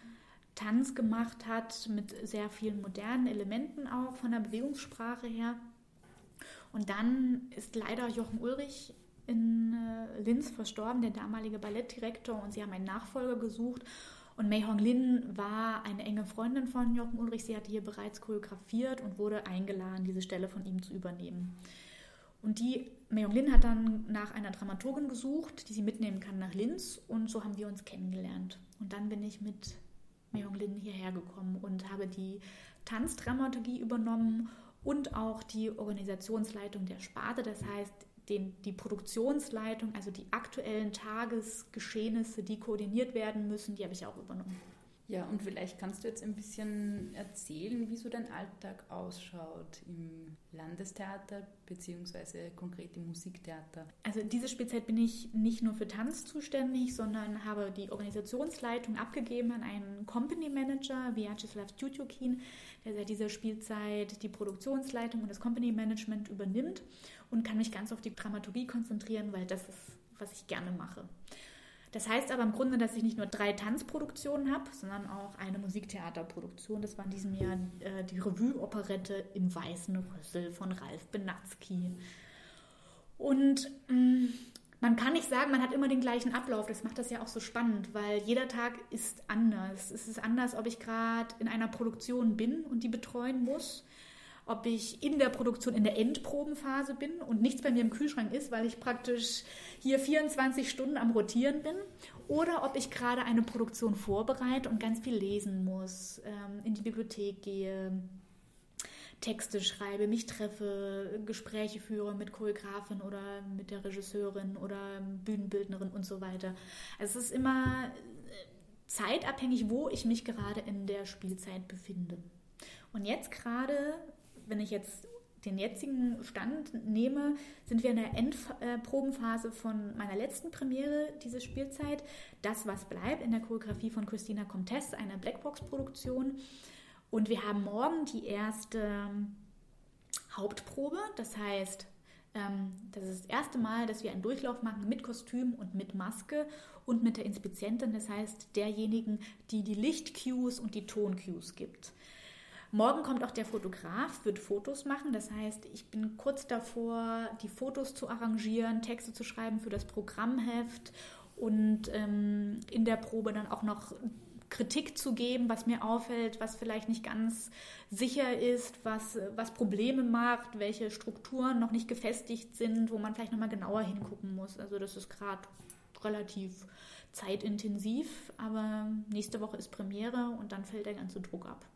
Tanz gemacht hat, mit sehr vielen modernen Elementen auch von der Bewegungssprache her. Und dann ist leider Jochen Ulrich in äh, Linz verstorben, der damalige Ballettdirektor, und sie haben einen Nachfolger gesucht. Und Mei Hong Lin war eine enge Freundin von Jochen Ulrich. Sie hatte hier bereits choreografiert und wurde eingeladen, diese Stelle von ihm zu übernehmen. Und die Mei Hong Lin hat dann nach einer Dramaturgin gesucht, die sie mitnehmen kann nach Linz. Und so haben wir uns kennengelernt. Und dann bin ich mit Hong Lin hierher gekommen und habe die Tanzdramaturgie übernommen und auch die Organisationsleitung der Sparte. Das heißt, den, die Produktionsleitung, also die aktuellen Tagesgeschehnisse, die koordiniert werden müssen, die habe ich auch übernommen. Ja, und vielleicht kannst du jetzt ein bisschen erzählen, wie so dein Alltag ausschaut im Landestheater beziehungsweise konkret im Musiktheater. Also in dieser Spielzeit bin ich nicht nur für Tanz zuständig, sondern habe die Organisationsleitung abgegeben an einen Company Manager, Vyacheslav Tjutjukin, der seit dieser Spielzeit die Produktionsleitung und das Company Management übernimmt und kann mich ganz auf die Dramaturgie konzentrieren, weil das ist, was ich gerne mache. Das heißt aber im Grunde, dass ich nicht nur drei Tanzproduktionen habe, sondern auch eine Musiktheaterproduktion. Das war in diesem Jahr äh, die Revue-Operette im Weißen Rüssel von Ralf Benatzky. Und mh, mm, man kann nicht sagen, man hat immer den gleichen Ablauf. Das macht das ja auch so spannend, weil jeder Tag ist anders. Es ist anders, ob ich gerade in einer Produktion bin und die betreuen muss ob ich in der Produktion in der Endprobenphase bin und nichts bei mir im Kühlschrank ist, weil ich praktisch hier 24 Stunden am Rotieren bin, oder ob ich gerade eine Produktion vorbereite und ganz viel lesen muss, ähm, in die Bibliothek gehe, Texte schreibe, mich treffe, Gespräche führe mit Choreografin oder mit der Regisseurin oder Bühnenbildnerin und so weiter. Also es ist immer äh, zeitabhängig, wo ich mich gerade in der Spielzeit befinde. Und jetzt gerade wenn ich jetzt den jetzigen Stand nehme, sind wir in der Endprobenphase von meiner letzten Premiere, diese Spielzeit. Das, was bleibt, in der Choreografie von Christina Comtesse, einer Blackbox-Produktion. Und wir haben morgen die erste Hauptprobe. Das heißt, ähm, das ist das erste Mal, dass wir einen Durchlauf machen mit Kostüm und mit Maske und mit der Inspizientin, das heißt derjenigen, die die Lichtcues und die Toncues gibt. Morgen kommt auch der Fotograf, wird Fotos machen. Das heißt, ich bin kurz davor, die Fotos zu arrangieren, Texte zu schreiben für das Programmheft und ähm, in der Probe dann auch noch Kritik zu geben, was mir auffällt, was vielleicht nicht ganz sicher ist, was, was Probleme macht, welche Strukturen noch nicht gefestigt sind, wo man vielleicht nochmal genauer hingucken muss. Also das ist gerade relativ zeitintensiv, aber nächste Woche ist Premiere und dann fällt der ganze Druck ab.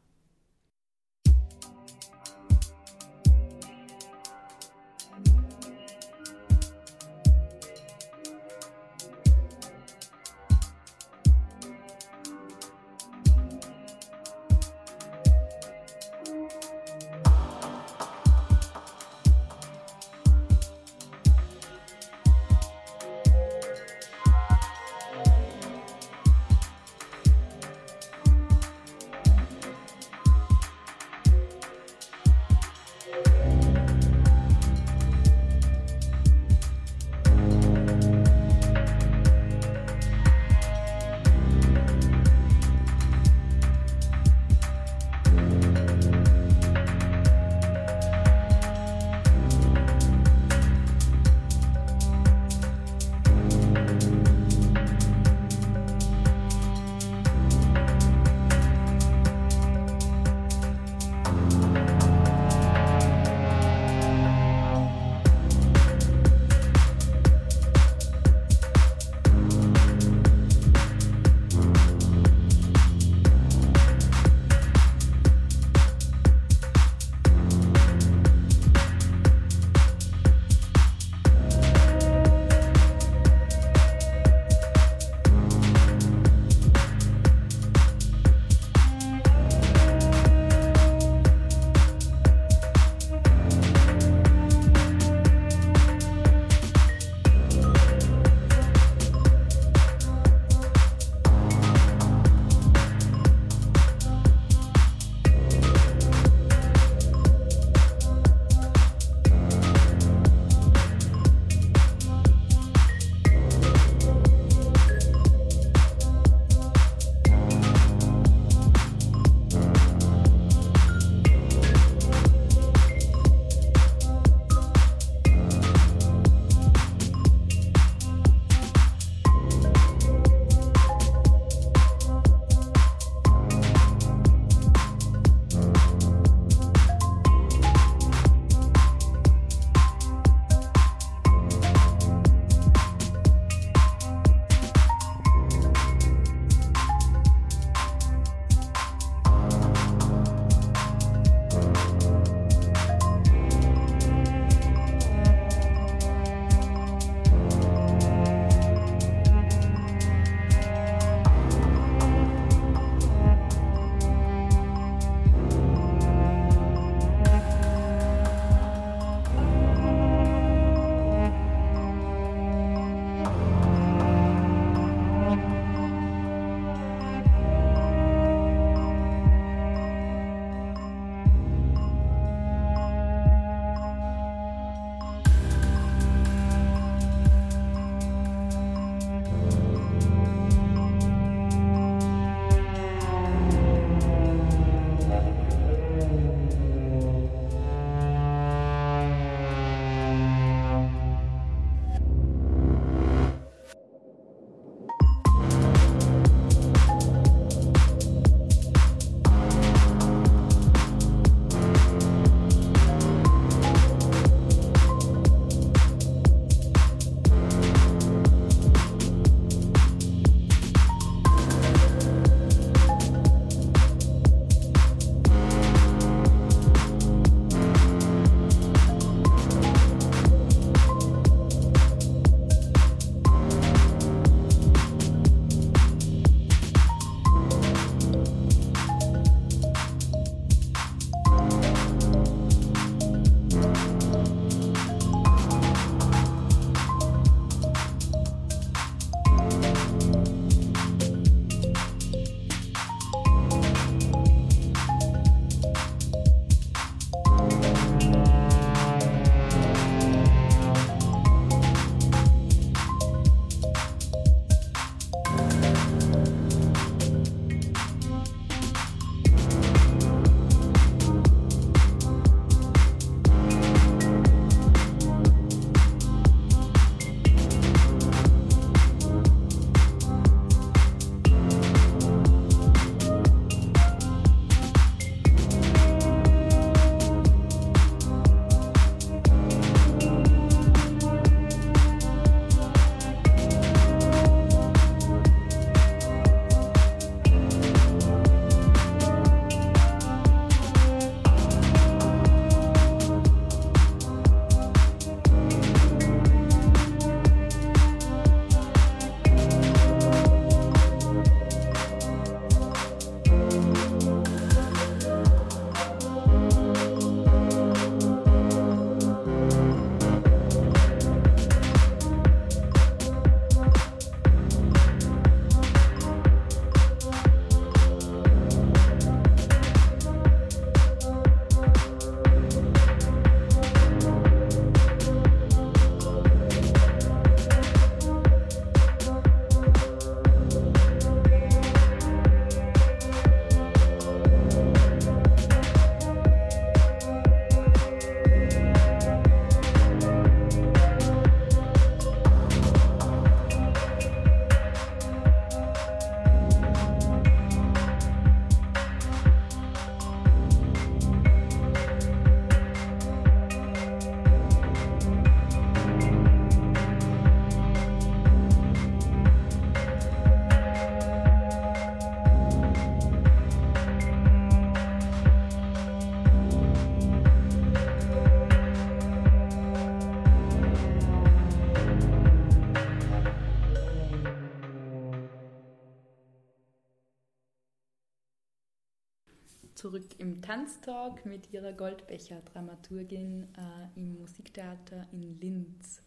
Tanztalk mit ihrer Goldbecher Dramaturgin äh, im Musiktheater in Linz.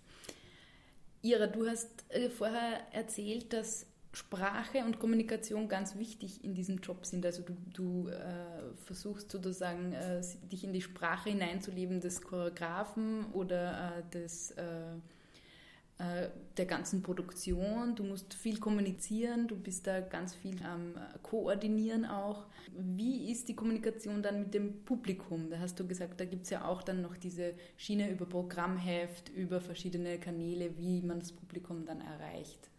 Ira, du hast äh, vorher erzählt, dass Sprache und Kommunikation ganz wichtig in diesem Job sind. Also du, du äh, versuchst sozusagen, äh, dich in die Sprache hineinzuleben des Choreografen oder äh, des äh, der ganzen Produktion. Du musst viel kommunizieren, du bist da ganz viel am Koordinieren auch. Wie ist die Kommunikation dann mit dem Publikum? Da hast du gesagt, da gibt es ja auch dann noch diese Schiene über Programmheft, über verschiedene Kanäle, wie man das Publikum dann erreicht.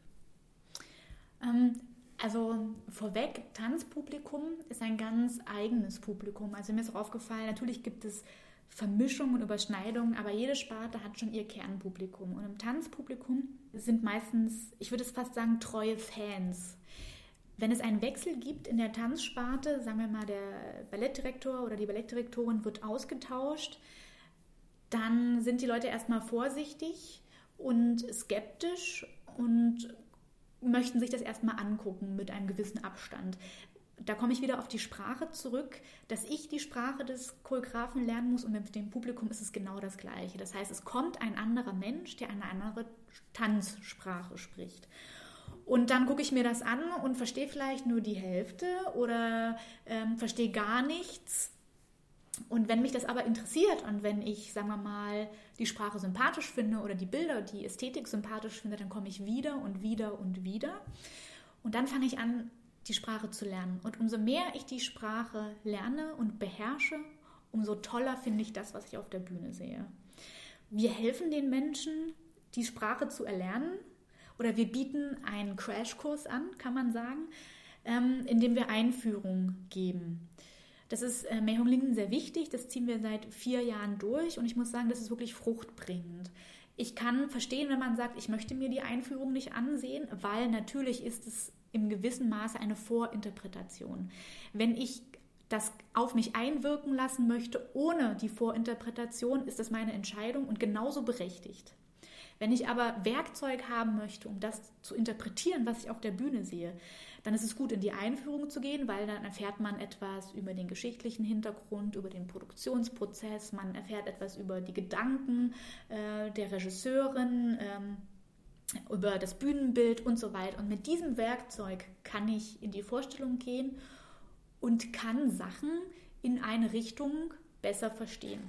Ähm, also vorweg, Tanzpublikum ist ein ganz eigenes Publikum. Also mir ist auch aufgefallen, natürlich gibt es Vermischungen und Überschneidungen, aber jede Sparte hat schon ihr Kernpublikum. Und im Tanzpublikum sind meistens, ich würde es fast sagen, treue Fans. Wenn es einen Wechsel gibt in der Tanzsparte, sagen wir mal, der Ballettdirektor oder die Ballettdirektorin wird ausgetauscht, dann sind die Leute erstmal vorsichtig und skeptisch und möchten sich das erstmal angucken mit einem gewissen Abstand da komme ich wieder auf die Sprache zurück, dass ich die Sprache des Choreografen lernen muss und mit dem Publikum ist es genau das Gleiche. Das heißt, es kommt ein anderer Mensch, der eine andere Tanzsprache spricht. Und dann gucke ich mir das an und verstehe vielleicht nur die Hälfte oder ähm, verstehe gar nichts. Und wenn mich das aber interessiert und wenn ich, sagen wir mal, die Sprache sympathisch finde oder die Bilder, die Ästhetik sympathisch finde, dann komme ich wieder und wieder und wieder. Und dann fange ich an, die Sprache zu lernen. Und umso mehr ich die Sprache lerne und beherrsche, umso toller finde ich das, was ich auf der Bühne sehe. Wir helfen den Menschen, die Sprache zu erlernen oder wir bieten einen Crashkurs an, kann man sagen, ähm, indem wir Einführung geben. Das ist äh, Mei Hong Ling sehr wichtig, das ziehen wir seit vier Jahren durch und ich muss sagen, das ist wirklich fruchtbringend. Ich kann verstehen, wenn man sagt, ich möchte mir die Einführung nicht ansehen, weil natürlich ist es im gewissen Maße eine Vorinterpretation. Wenn ich das auf mich einwirken lassen möchte ohne die Vorinterpretation, ist das meine Entscheidung und genauso berechtigt. Wenn ich aber Werkzeug haben möchte, um das zu interpretieren, was ich auf der Bühne sehe, dann ist es gut, in die Einführung zu gehen, weil dann erfährt man etwas über den geschichtlichen Hintergrund, über den Produktionsprozess, man erfährt etwas über die Gedanken äh, der Regisseurin. Ähm, über das Bühnenbild und so weiter. Und mit diesem Werkzeug kann ich in die Vorstellung gehen und kann Sachen in eine Richtung besser verstehen.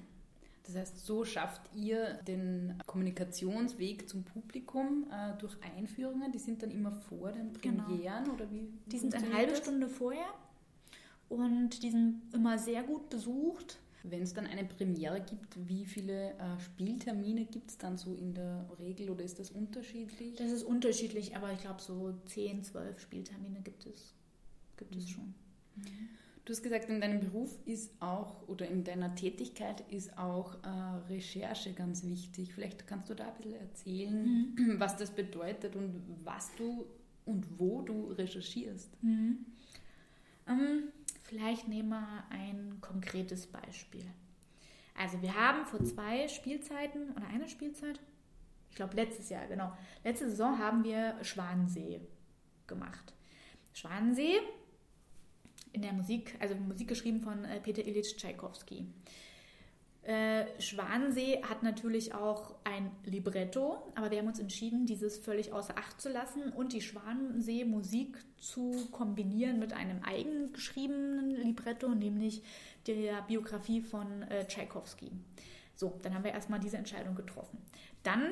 Das heißt, so schafft ihr den Kommunikationsweg zum Publikum äh, durch Einführungen. Die sind dann immer vor den Genau. Premieren oder wie? Die sind eine halbe das? Stunde vorher und die sind immer sehr gut besucht. Wenn es dann eine Premiere gibt, wie viele äh, Spieltermine gibt es dann so in der Regel oder ist das unterschiedlich? Das ist unterschiedlich, aber ich glaube, so 10, 12 Spieltermine gibt es, gibt es schon. Du hast gesagt, in deinem Beruf ist auch oder in deiner Tätigkeit ist auch äh, Recherche ganz wichtig. Vielleicht kannst du da ein bisschen erzählen, was das bedeutet und was du und wo du recherchierst. Ähm, vielleicht nehmen wir ein konkretes Beispiel. Also wir haben vor zwei Spielzeiten oder einer Spielzeit, ich glaube letztes Jahr, genau, letzte Saison haben wir Schwanensee gemacht. Schwanensee in der Musik, also Musik geschrieben von äh, Peter Ilyich Tschaikowski. Äh, Schwanensee hat natürlich auch ein Libretto, aber wir haben uns entschieden, dieses völlig außer Acht zu lassen und die Schwanensee-Musik zu kombinieren mit einem eigen geschriebenen Libretto, nämlich der Biografie von äh, Tschaikowski. So, dann haben wir erstmal diese Entscheidung getroffen. Dann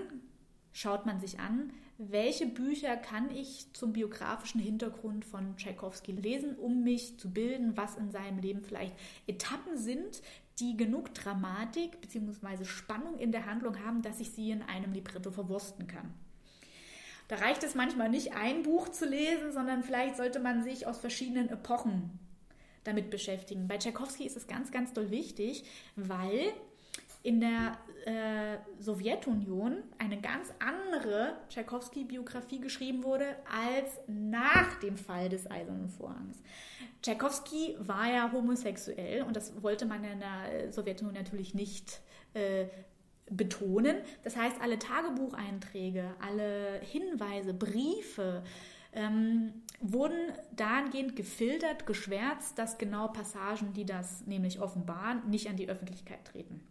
schaut man sich an, welche Bücher kann ich zum biografischen Hintergrund von Tschaikowski lesen, um mich zu bilden, was in seinem Leben vielleicht Etappen sind, die genug Dramatik bzw. Spannung in der Handlung haben, dass ich sie in einem Libretto verwursten kann. Da reicht es manchmal nicht, ein Buch zu lesen, sondern vielleicht sollte man sich aus verschiedenen Epochen damit beschäftigen. Bei Tschaikowski ist es ganz, ganz doll wichtig, weil in der äh, Sowjetunion eine ganz andere Tschaikowski-Biografie geschrieben wurde als nach dem Fall des Eisernen Vorhangs. Tschaikowski war ja homosexuell und das wollte man in der Sowjetunion natürlich nicht äh, betonen. Das heißt, alle Tagebucheinträge, alle Hinweise, Briefe, ähm, wurden dahingehend gefiltert, geschwärzt, dass genau Passagen, die das nämlich offenbaren, nicht an die Öffentlichkeit treten.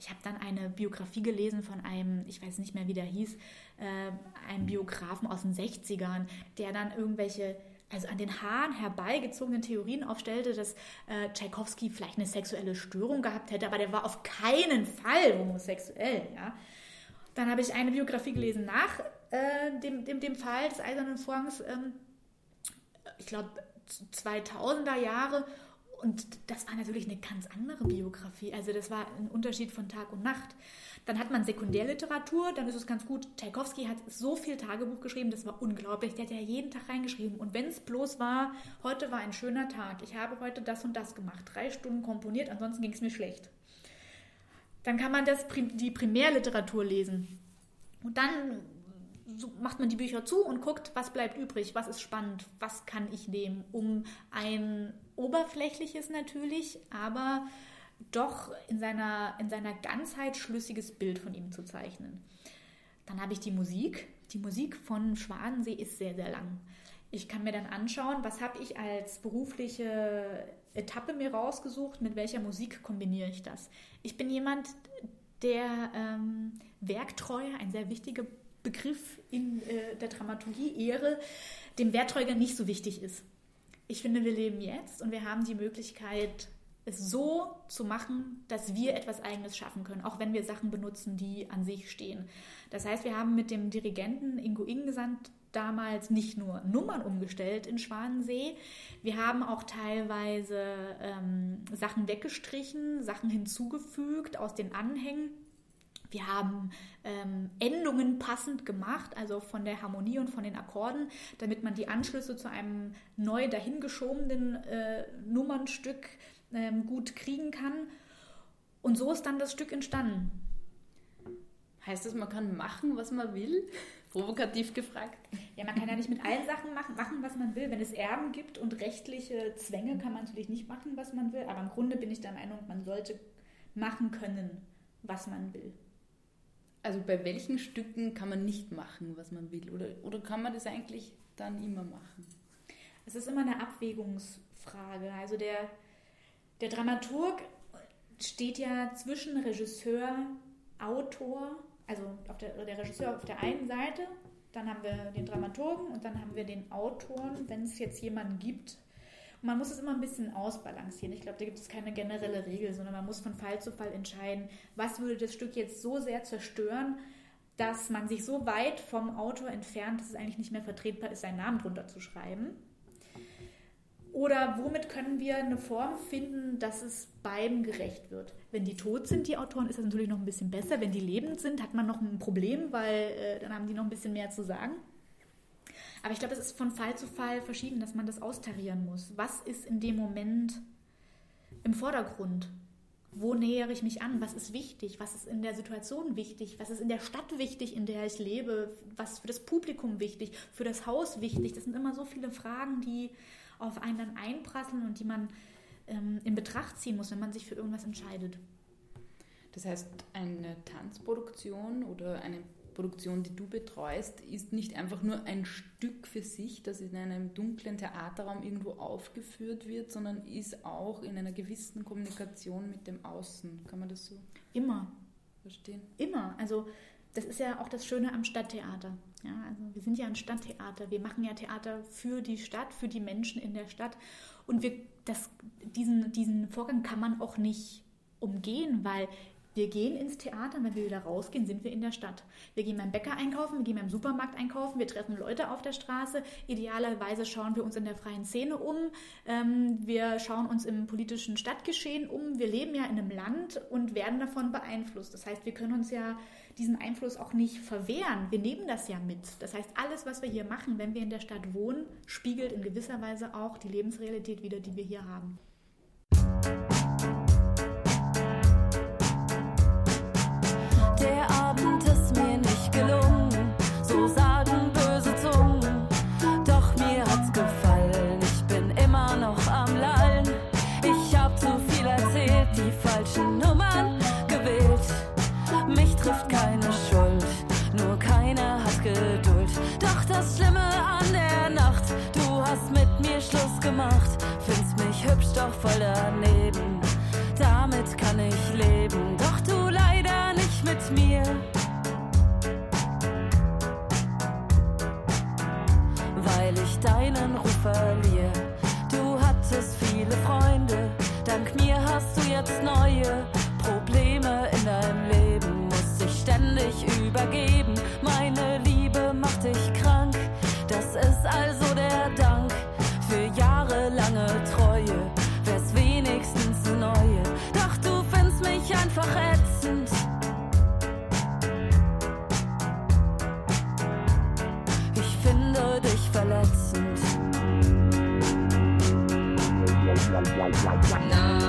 Ich habe dann eine Biografie gelesen von einem, ich weiß nicht mehr, wie der hieß, äh, einem Biografen aus den 60ern, der dann irgendwelche also an den Haaren herbeigezogenen Theorien aufstellte, dass äh, Tchaikovsky vielleicht eine sexuelle Störung gehabt hätte, aber der war auf keinen Fall homosexuell. Ja? Dann habe ich eine Biografie gelesen nach äh, dem, dem, dem Fall des Eisernen Vorhangs, ähm, ich glaube 2000er Jahre. Und das war natürlich eine ganz andere Biografie. Also das war ein Unterschied von Tag und Nacht. Dann hat man Sekundärliteratur, dann ist es ganz gut. Tchaikovsky hat so viel Tagebuch geschrieben, das war unglaublich. Der hat ja jeden Tag reingeschrieben. Und wenn es bloß war, heute war ein schöner Tag, ich habe heute das und das gemacht, drei Stunden komponiert, ansonsten ging es mir schlecht. Dann kann man das, die Primärliteratur lesen. Und dann macht man die Bücher zu und guckt, was bleibt übrig, was ist spannend, was kann ich nehmen, um ein oberflächliches natürlich, aber doch in seiner, in seiner Ganzheit schlüssiges Bild von ihm zu zeichnen. Dann habe ich die Musik. Die Musik von Schwanensee ist sehr, sehr lang. Ich kann mir dann anschauen, was habe ich als berufliche Etappe mir rausgesucht, mit welcher Musik kombiniere ich das. Ich bin jemand, der ähm, Werktreue, ein sehr wichtiger Begriff in äh, der Dramaturgie, Ehre, dem Werkträger nicht so wichtig ist. Ich finde, wir leben jetzt und wir haben die Möglichkeit, es so zu machen, dass wir etwas Eigenes schaffen können, auch wenn wir Sachen benutzen, die an sich stehen. Das heißt, wir haben mit dem Dirigenten Ingo Ingensand damals nicht nur Nummern umgestellt in Schwanensee, wir haben auch teilweise ähm, Sachen weggestrichen, Sachen hinzugefügt aus den Anhängen. Wir haben ähm, Endungen passend gemacht, also von der Harmonie und von den Akkorden, damit man die Anschlüsse zu einem neu dahingeschobenen äh, Nummernstück ähm, gut kriegen kann. Und so ist dann das Stück entstanden. Heißt das, man kann machen, was man will? Provokativ gefragt. Ja, man kann ja nicht mit allen Sachen machen, machen, was man will. Wenn es Erben gibt und rechtliche Zwänge, kann man natürlich nicht machen, was man will. Aber im Grunde bin ich der Meinung, man sollte machen können, was man will. Also bei welchen Stücken kann man nicht machen, was man will? Oder, oder kann man das eigentlich dann immer machen? Es ist immer eine Abwägungsfrage. Also der, der Dramaturg steht ja zwischen Regisseur, Autor, also der, der Regisseur auf der einen Seite, dann haben wir den Dramaturgen und dann haben wir den Autoren, wenn es jetzt jemanden gibt. Man muss es immer ein bisschen ausbalancieren. Ich glaube, da gibt es keine generelle Regel, sondern man muss von Fall zu Fall entscheiden, was würde das Stück jetzt so sehr zerstören, dass man sich so weit vom Autor entfernt, dass es eigentlich nicht mehr vertretbar ist, seinen Namen drunter zu schreiben. Oder womit können wir eine Form finden, dass es beiden gerecht wird? Wenn die tot sind, die Autoren, ist das natürlich noch ein bisschen besser. Wenn die lebend sind, hat man noch ein Problem, weil äh, dann haben die noch ein bisschen mehr zu sagen. Aber ich glaube, es ist von Fall zu Fall verschieden, dass man das austarieren muss. Was ist in dem Moment im Vordergrund? Wo nähere ich mich an? Was ist wichtig? Was ist in der Situation wichtig? Was ist in der Stadt wichtig, in der ich lebe? Was für das Publikum wichtig? Für das Haus wichtig? Das sind immer so viele Fragen, die auf einen dann einprasseln und die man ähm, in Betracht ziehen muss, wenn man sich für irgendwas entscheidet. Das heißt, eine Tanzproduktion oder eine Produktion, die du betreust, ist nicht einfach nur ein Stück für sich, das in einem dunklen Theaterraum irgendwo aufgeführt wird, sondern ist auch in einer gewissen Kommunikation mit dem Außen. Kann man das so Immer. verstehen? Immer. Also das ist ja auch das Schöne am Stadttheater. Ja, also wir sind ja ein Stadttheater. Wir machen ja Theater für die Stadt, für die Menschen in der Stadt. Und wir, das, diesen, diesen Vorgang kann man auch nicht umgehen, weil wir gehen ins Theater wenn wir wieder rausgehen, sind wir in der Stadt. Wir gehen beim Bäcker einkaufen, wir gehen beim Supermarkt einkaufen, wir treffen Leute auf der Straße. Idealerweise schauen wir uns in der freien Szene um. Ähm, wir schauen uns im politischen Stadtgeschehen um. Wir leben ja in einem Land und werden davon beeinflusst. Das heißt, wir können uns ja diesen Einfluss auch nicht verwehren. Wir nehmen das ja mit. Das heißt, alles, was wir hier machen, wenn wir in der Stadt wohnen, spiegelt in gewisser Weise auch die Lebensrealität wider, die wir hier haben. der Abend ist mir nicht gelungen, so sagen böse Zungen. Doch mir hat's gefallen, ich bin immer noch am Lallen. Ich hab zu viel erzählt, die falschen Nummern gewählt. Mich trifft keine Schuld, nur keiner hat Geduld. Doch das Schlimme an der Nacht, du hast mit mir Schluss gemacht. Findest mich hübsch, doch voll daneben damit kann ich leben, doch du leider nicht mit mir. Weil ich deinen Ruf verliere, du hattest viele Freunde, dank mir hast du jetzt neue Probleme in deinem Leben, muss ich ständig übergeben, meine Liebe macht dich krank. No.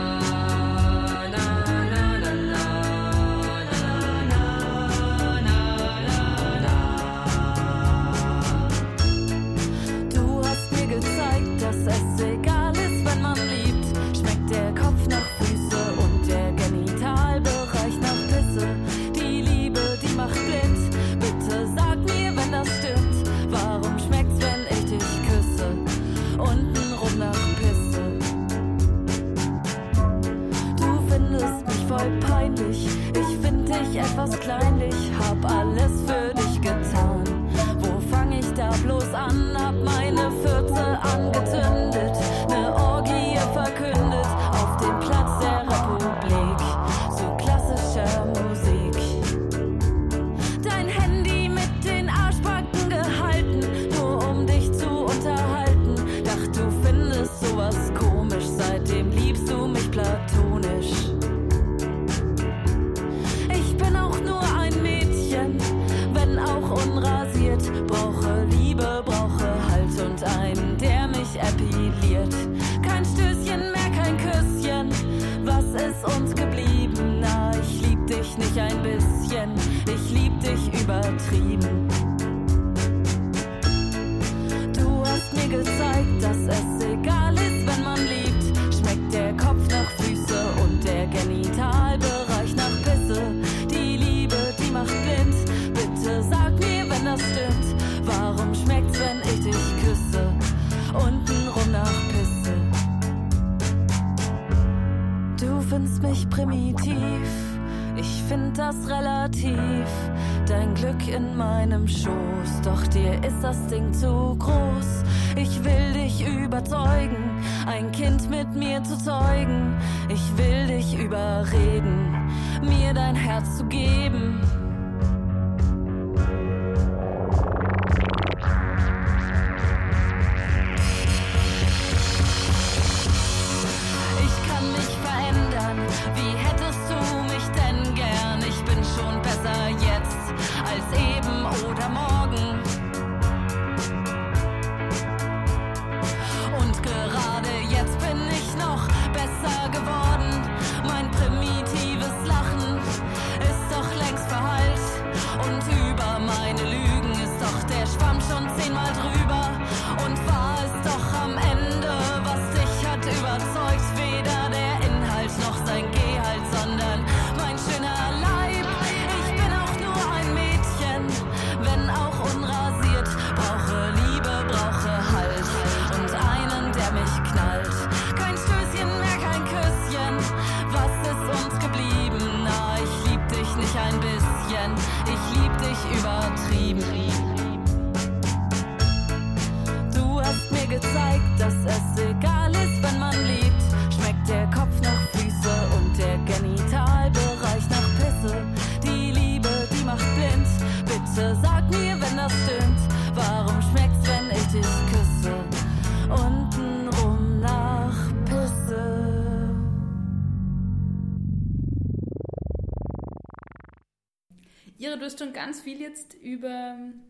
schon ganz viel jetzt über ähm,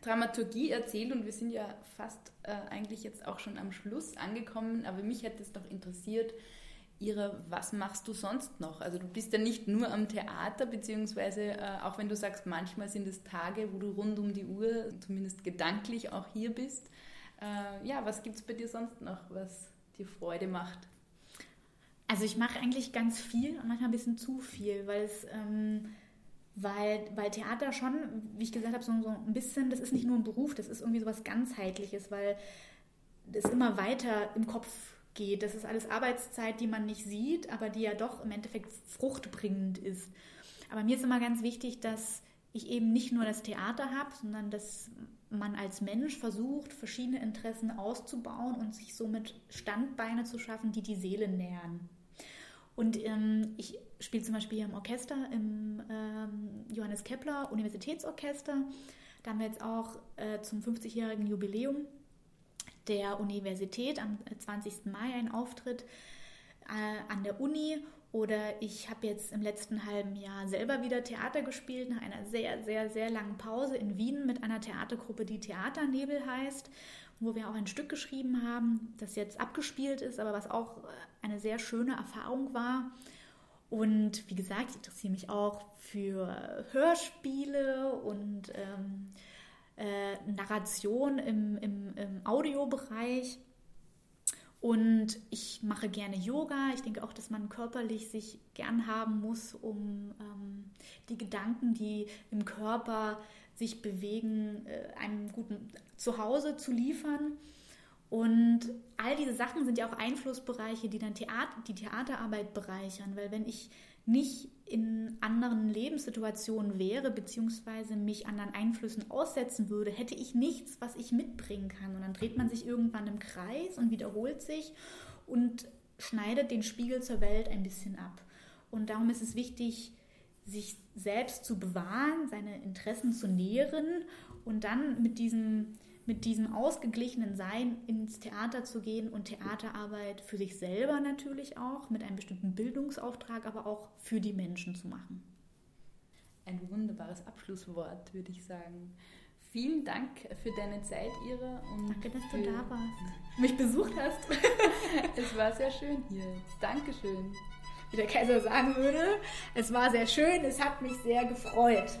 Dramaturgie erzählt und wir sind ja fast äh, eigentlich jetzt auch schon am Schluss angekommen, aber mich hätte es doch interessiert, Ihre, was machst du sonst noch? Also du bist ja nicht nur am Theater, beziehungsweise äh, auch wenn du sagst, manchmal sind es Tage, wo du rund um die Uhr, zumindest gedanklich auch hier bist. Äh, ja, was gibt es bei dir sonst noch, was dir Freude macht? Also ich mache eigentlich ganz viel und manchmal ein bisschen zu viel, weil es... Ähm weil, weil Theater schon, wie ich gesagt habe, so, so ein bisschen, das ist nicht nur ein Beruf, das ist irgendwie so was ganzheitliches, weil das immer weiter im Kopf geht. Das ist alles Arbeitszeit, die man nicht sieht, aber die ja doch im Endeffekt fruchtbringend ist. Aber mir ist immer ganz wichtig, dass ich eben nicht nur das Theater habe, sondern dass man als Mensch versucht, verschiedene Interessen auszubauen und sich somit Standbeine zu schaffen, die die Seele nähren. Und ähm, ich spiele zum Beispiel im Orchester, im ähm, Johannes Kepler Universitätsorchester. Da haben wir jetzt auch äh, zum 50-jährigen Jubiläum der Universität am 20. Mai einen Auftritt äh, an der Uni oder ich habe jetzt im letzten halben Jahr selber wieder Theater gespielt, nach einer sehr, sehr, sehr langen Pause in Wien mit einer Theatergruppe, die Theaternebel heißt, wo wir auch ein Stück geschrieben haben, das jetzt abgespielt ist, aber was auch eine sehr schöne Erfahrung war. Und wie gesagt, ich interessiere mich auch für Hörspiele und ähm, äh, Narration im, im, im Audiobereich. Und ich mache gerne Yoga. Ich denke auch, dass man körperlich sich gern haben muss, um ähm, die Gedanken, die im Körper sich bewegen, äh, einem guten Zuhause zu liefern. Und all diese Sachen sind ja auch Einflussbereiche, die dann Theater, die Theaterarbeit bereichern. Weil wenn ich nicht in anderen Lebenssituationen wäre, beziehungsweise mich anderen Einflüssen aussetzen würde, hätte ich nichts, was ich mitbringen kann. Und dann dreht man sich irgendwann im Kreis und wiederholt sich und schneidet den Spiegel zur Welt ein bisschen ab. Und darum ist es wichtig, sich selbst zu bewahren, seine Interessen zu nähren und dann mit diesem mit diesem ausgeglichenen Sein ins Theater zu gehen und Theaterarbeit für sich selber natürlich auch, mit einem bestimmten Bildungsauftrag, aber auch für die Menschen zu machen. Ein wunderbares Abschlusswort, würde ich sagen. Vielen Dank für deine Zeit, Ira. Und Danke, dass du da warst. Mich besucht hast. es war sehr schön hier. Dankeschön. Wie der Kaiser sagen würde, es war sehr schön, es hat mich sehr gefreut.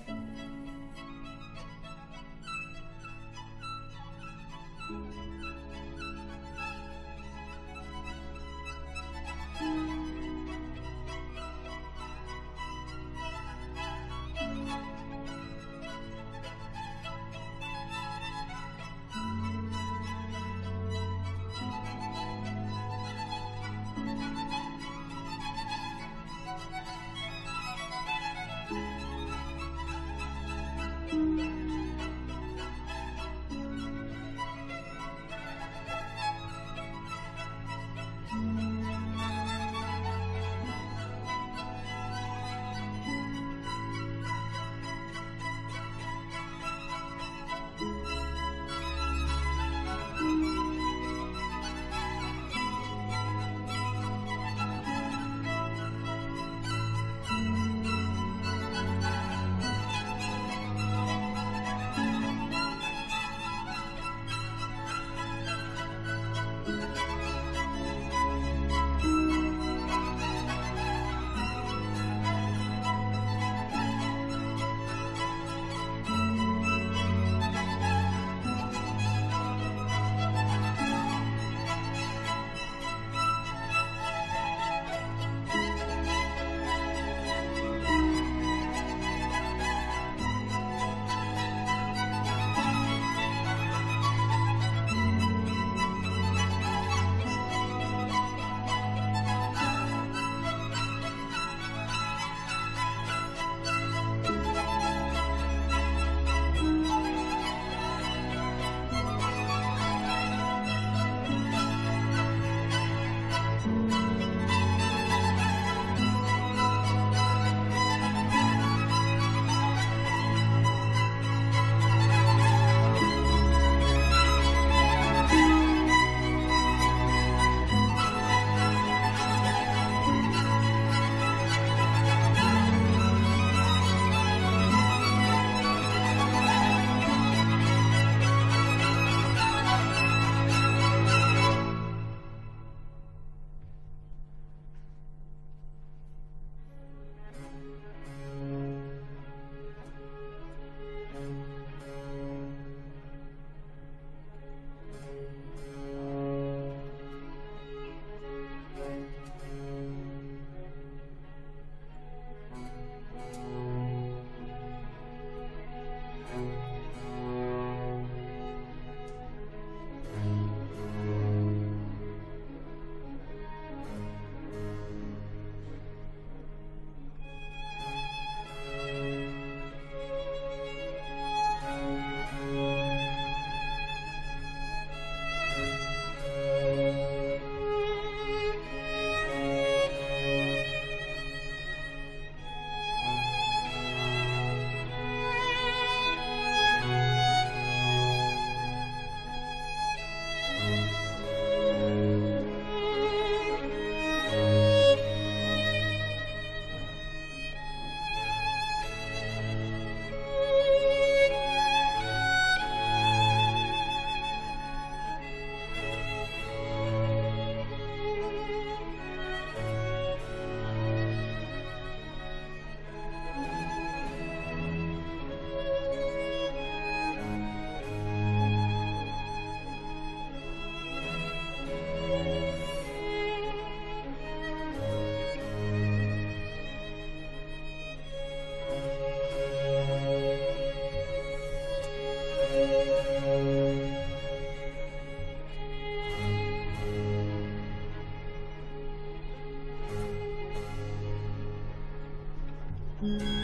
Mm-hmm.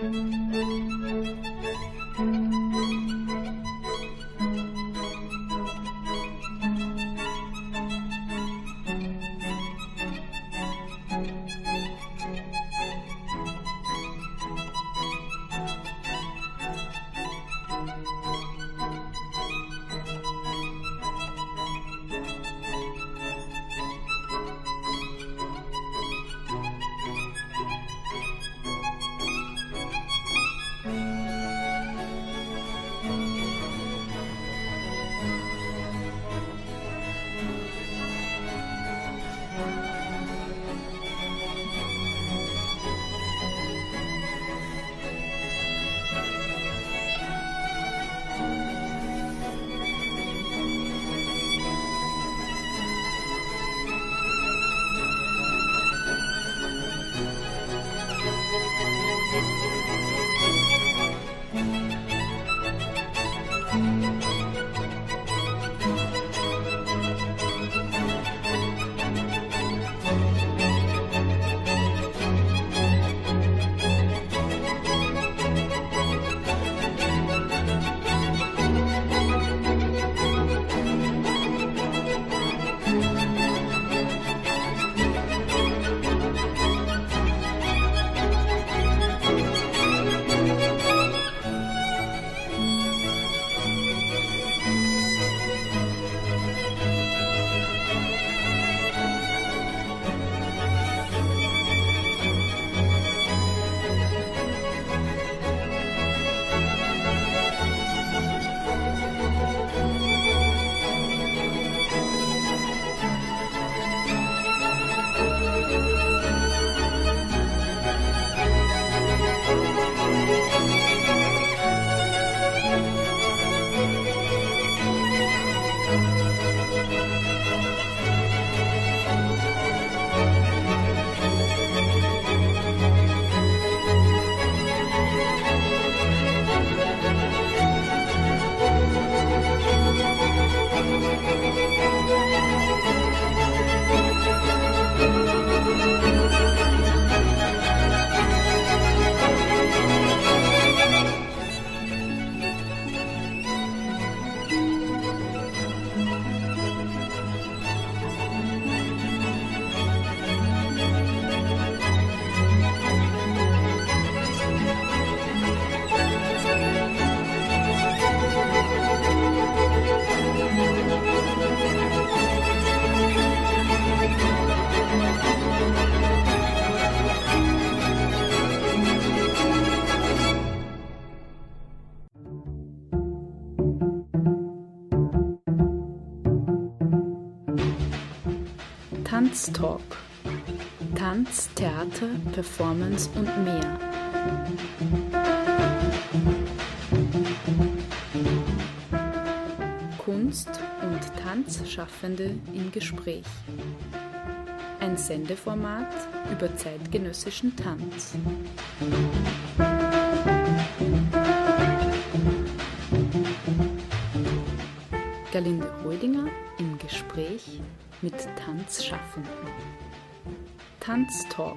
Tanztalk. Performance und mehr. Kunst und Tanzschaffende im Gespräch. Ein Sendeformat über zeitgenössischen Tanz. Galinde Holdinger im Gespräch mit Tanzschaffenden. Tanz Talk.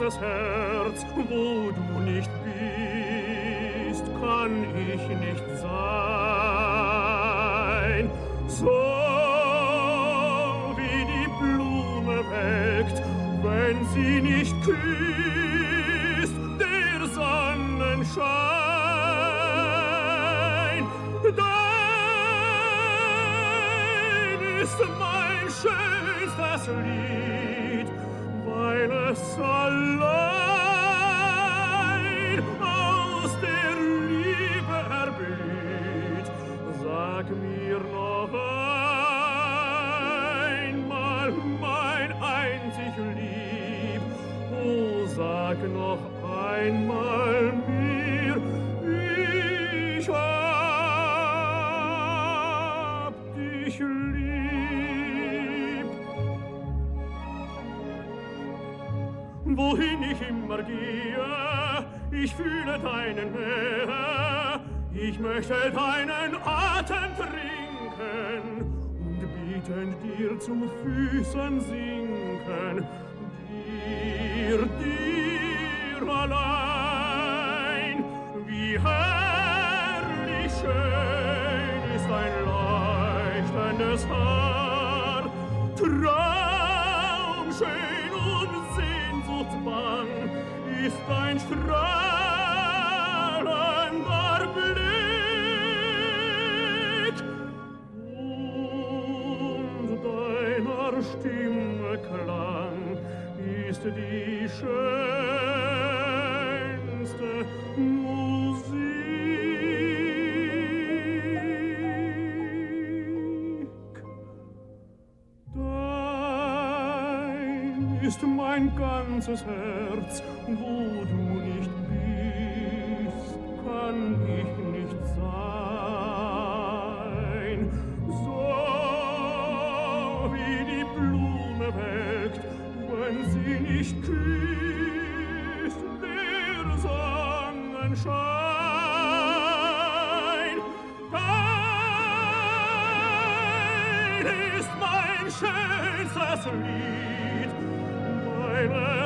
Ganzes Herz, wo du ist ein strahlender Blick. Und deiner Stimme klang ist die schöne mein ganzes Herz, wo du nicht bist, kann ich nicht sein. So wie die Blume welkt, wenn sie nicht küsst, der Sonnenschein. Ist mein schönstes Lied, weil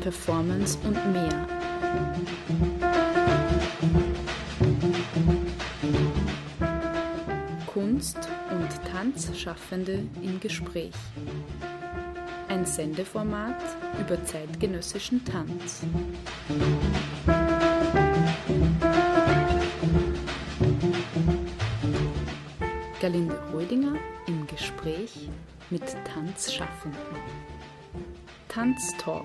Performance und mehr. Kunst- und Tanzschaffende im Gespräch. Ein Sendeformat über zeitgenössischen Tanz. Galinde Rödinger im Gespräch mit Tanzschaffenden. Tanztalk.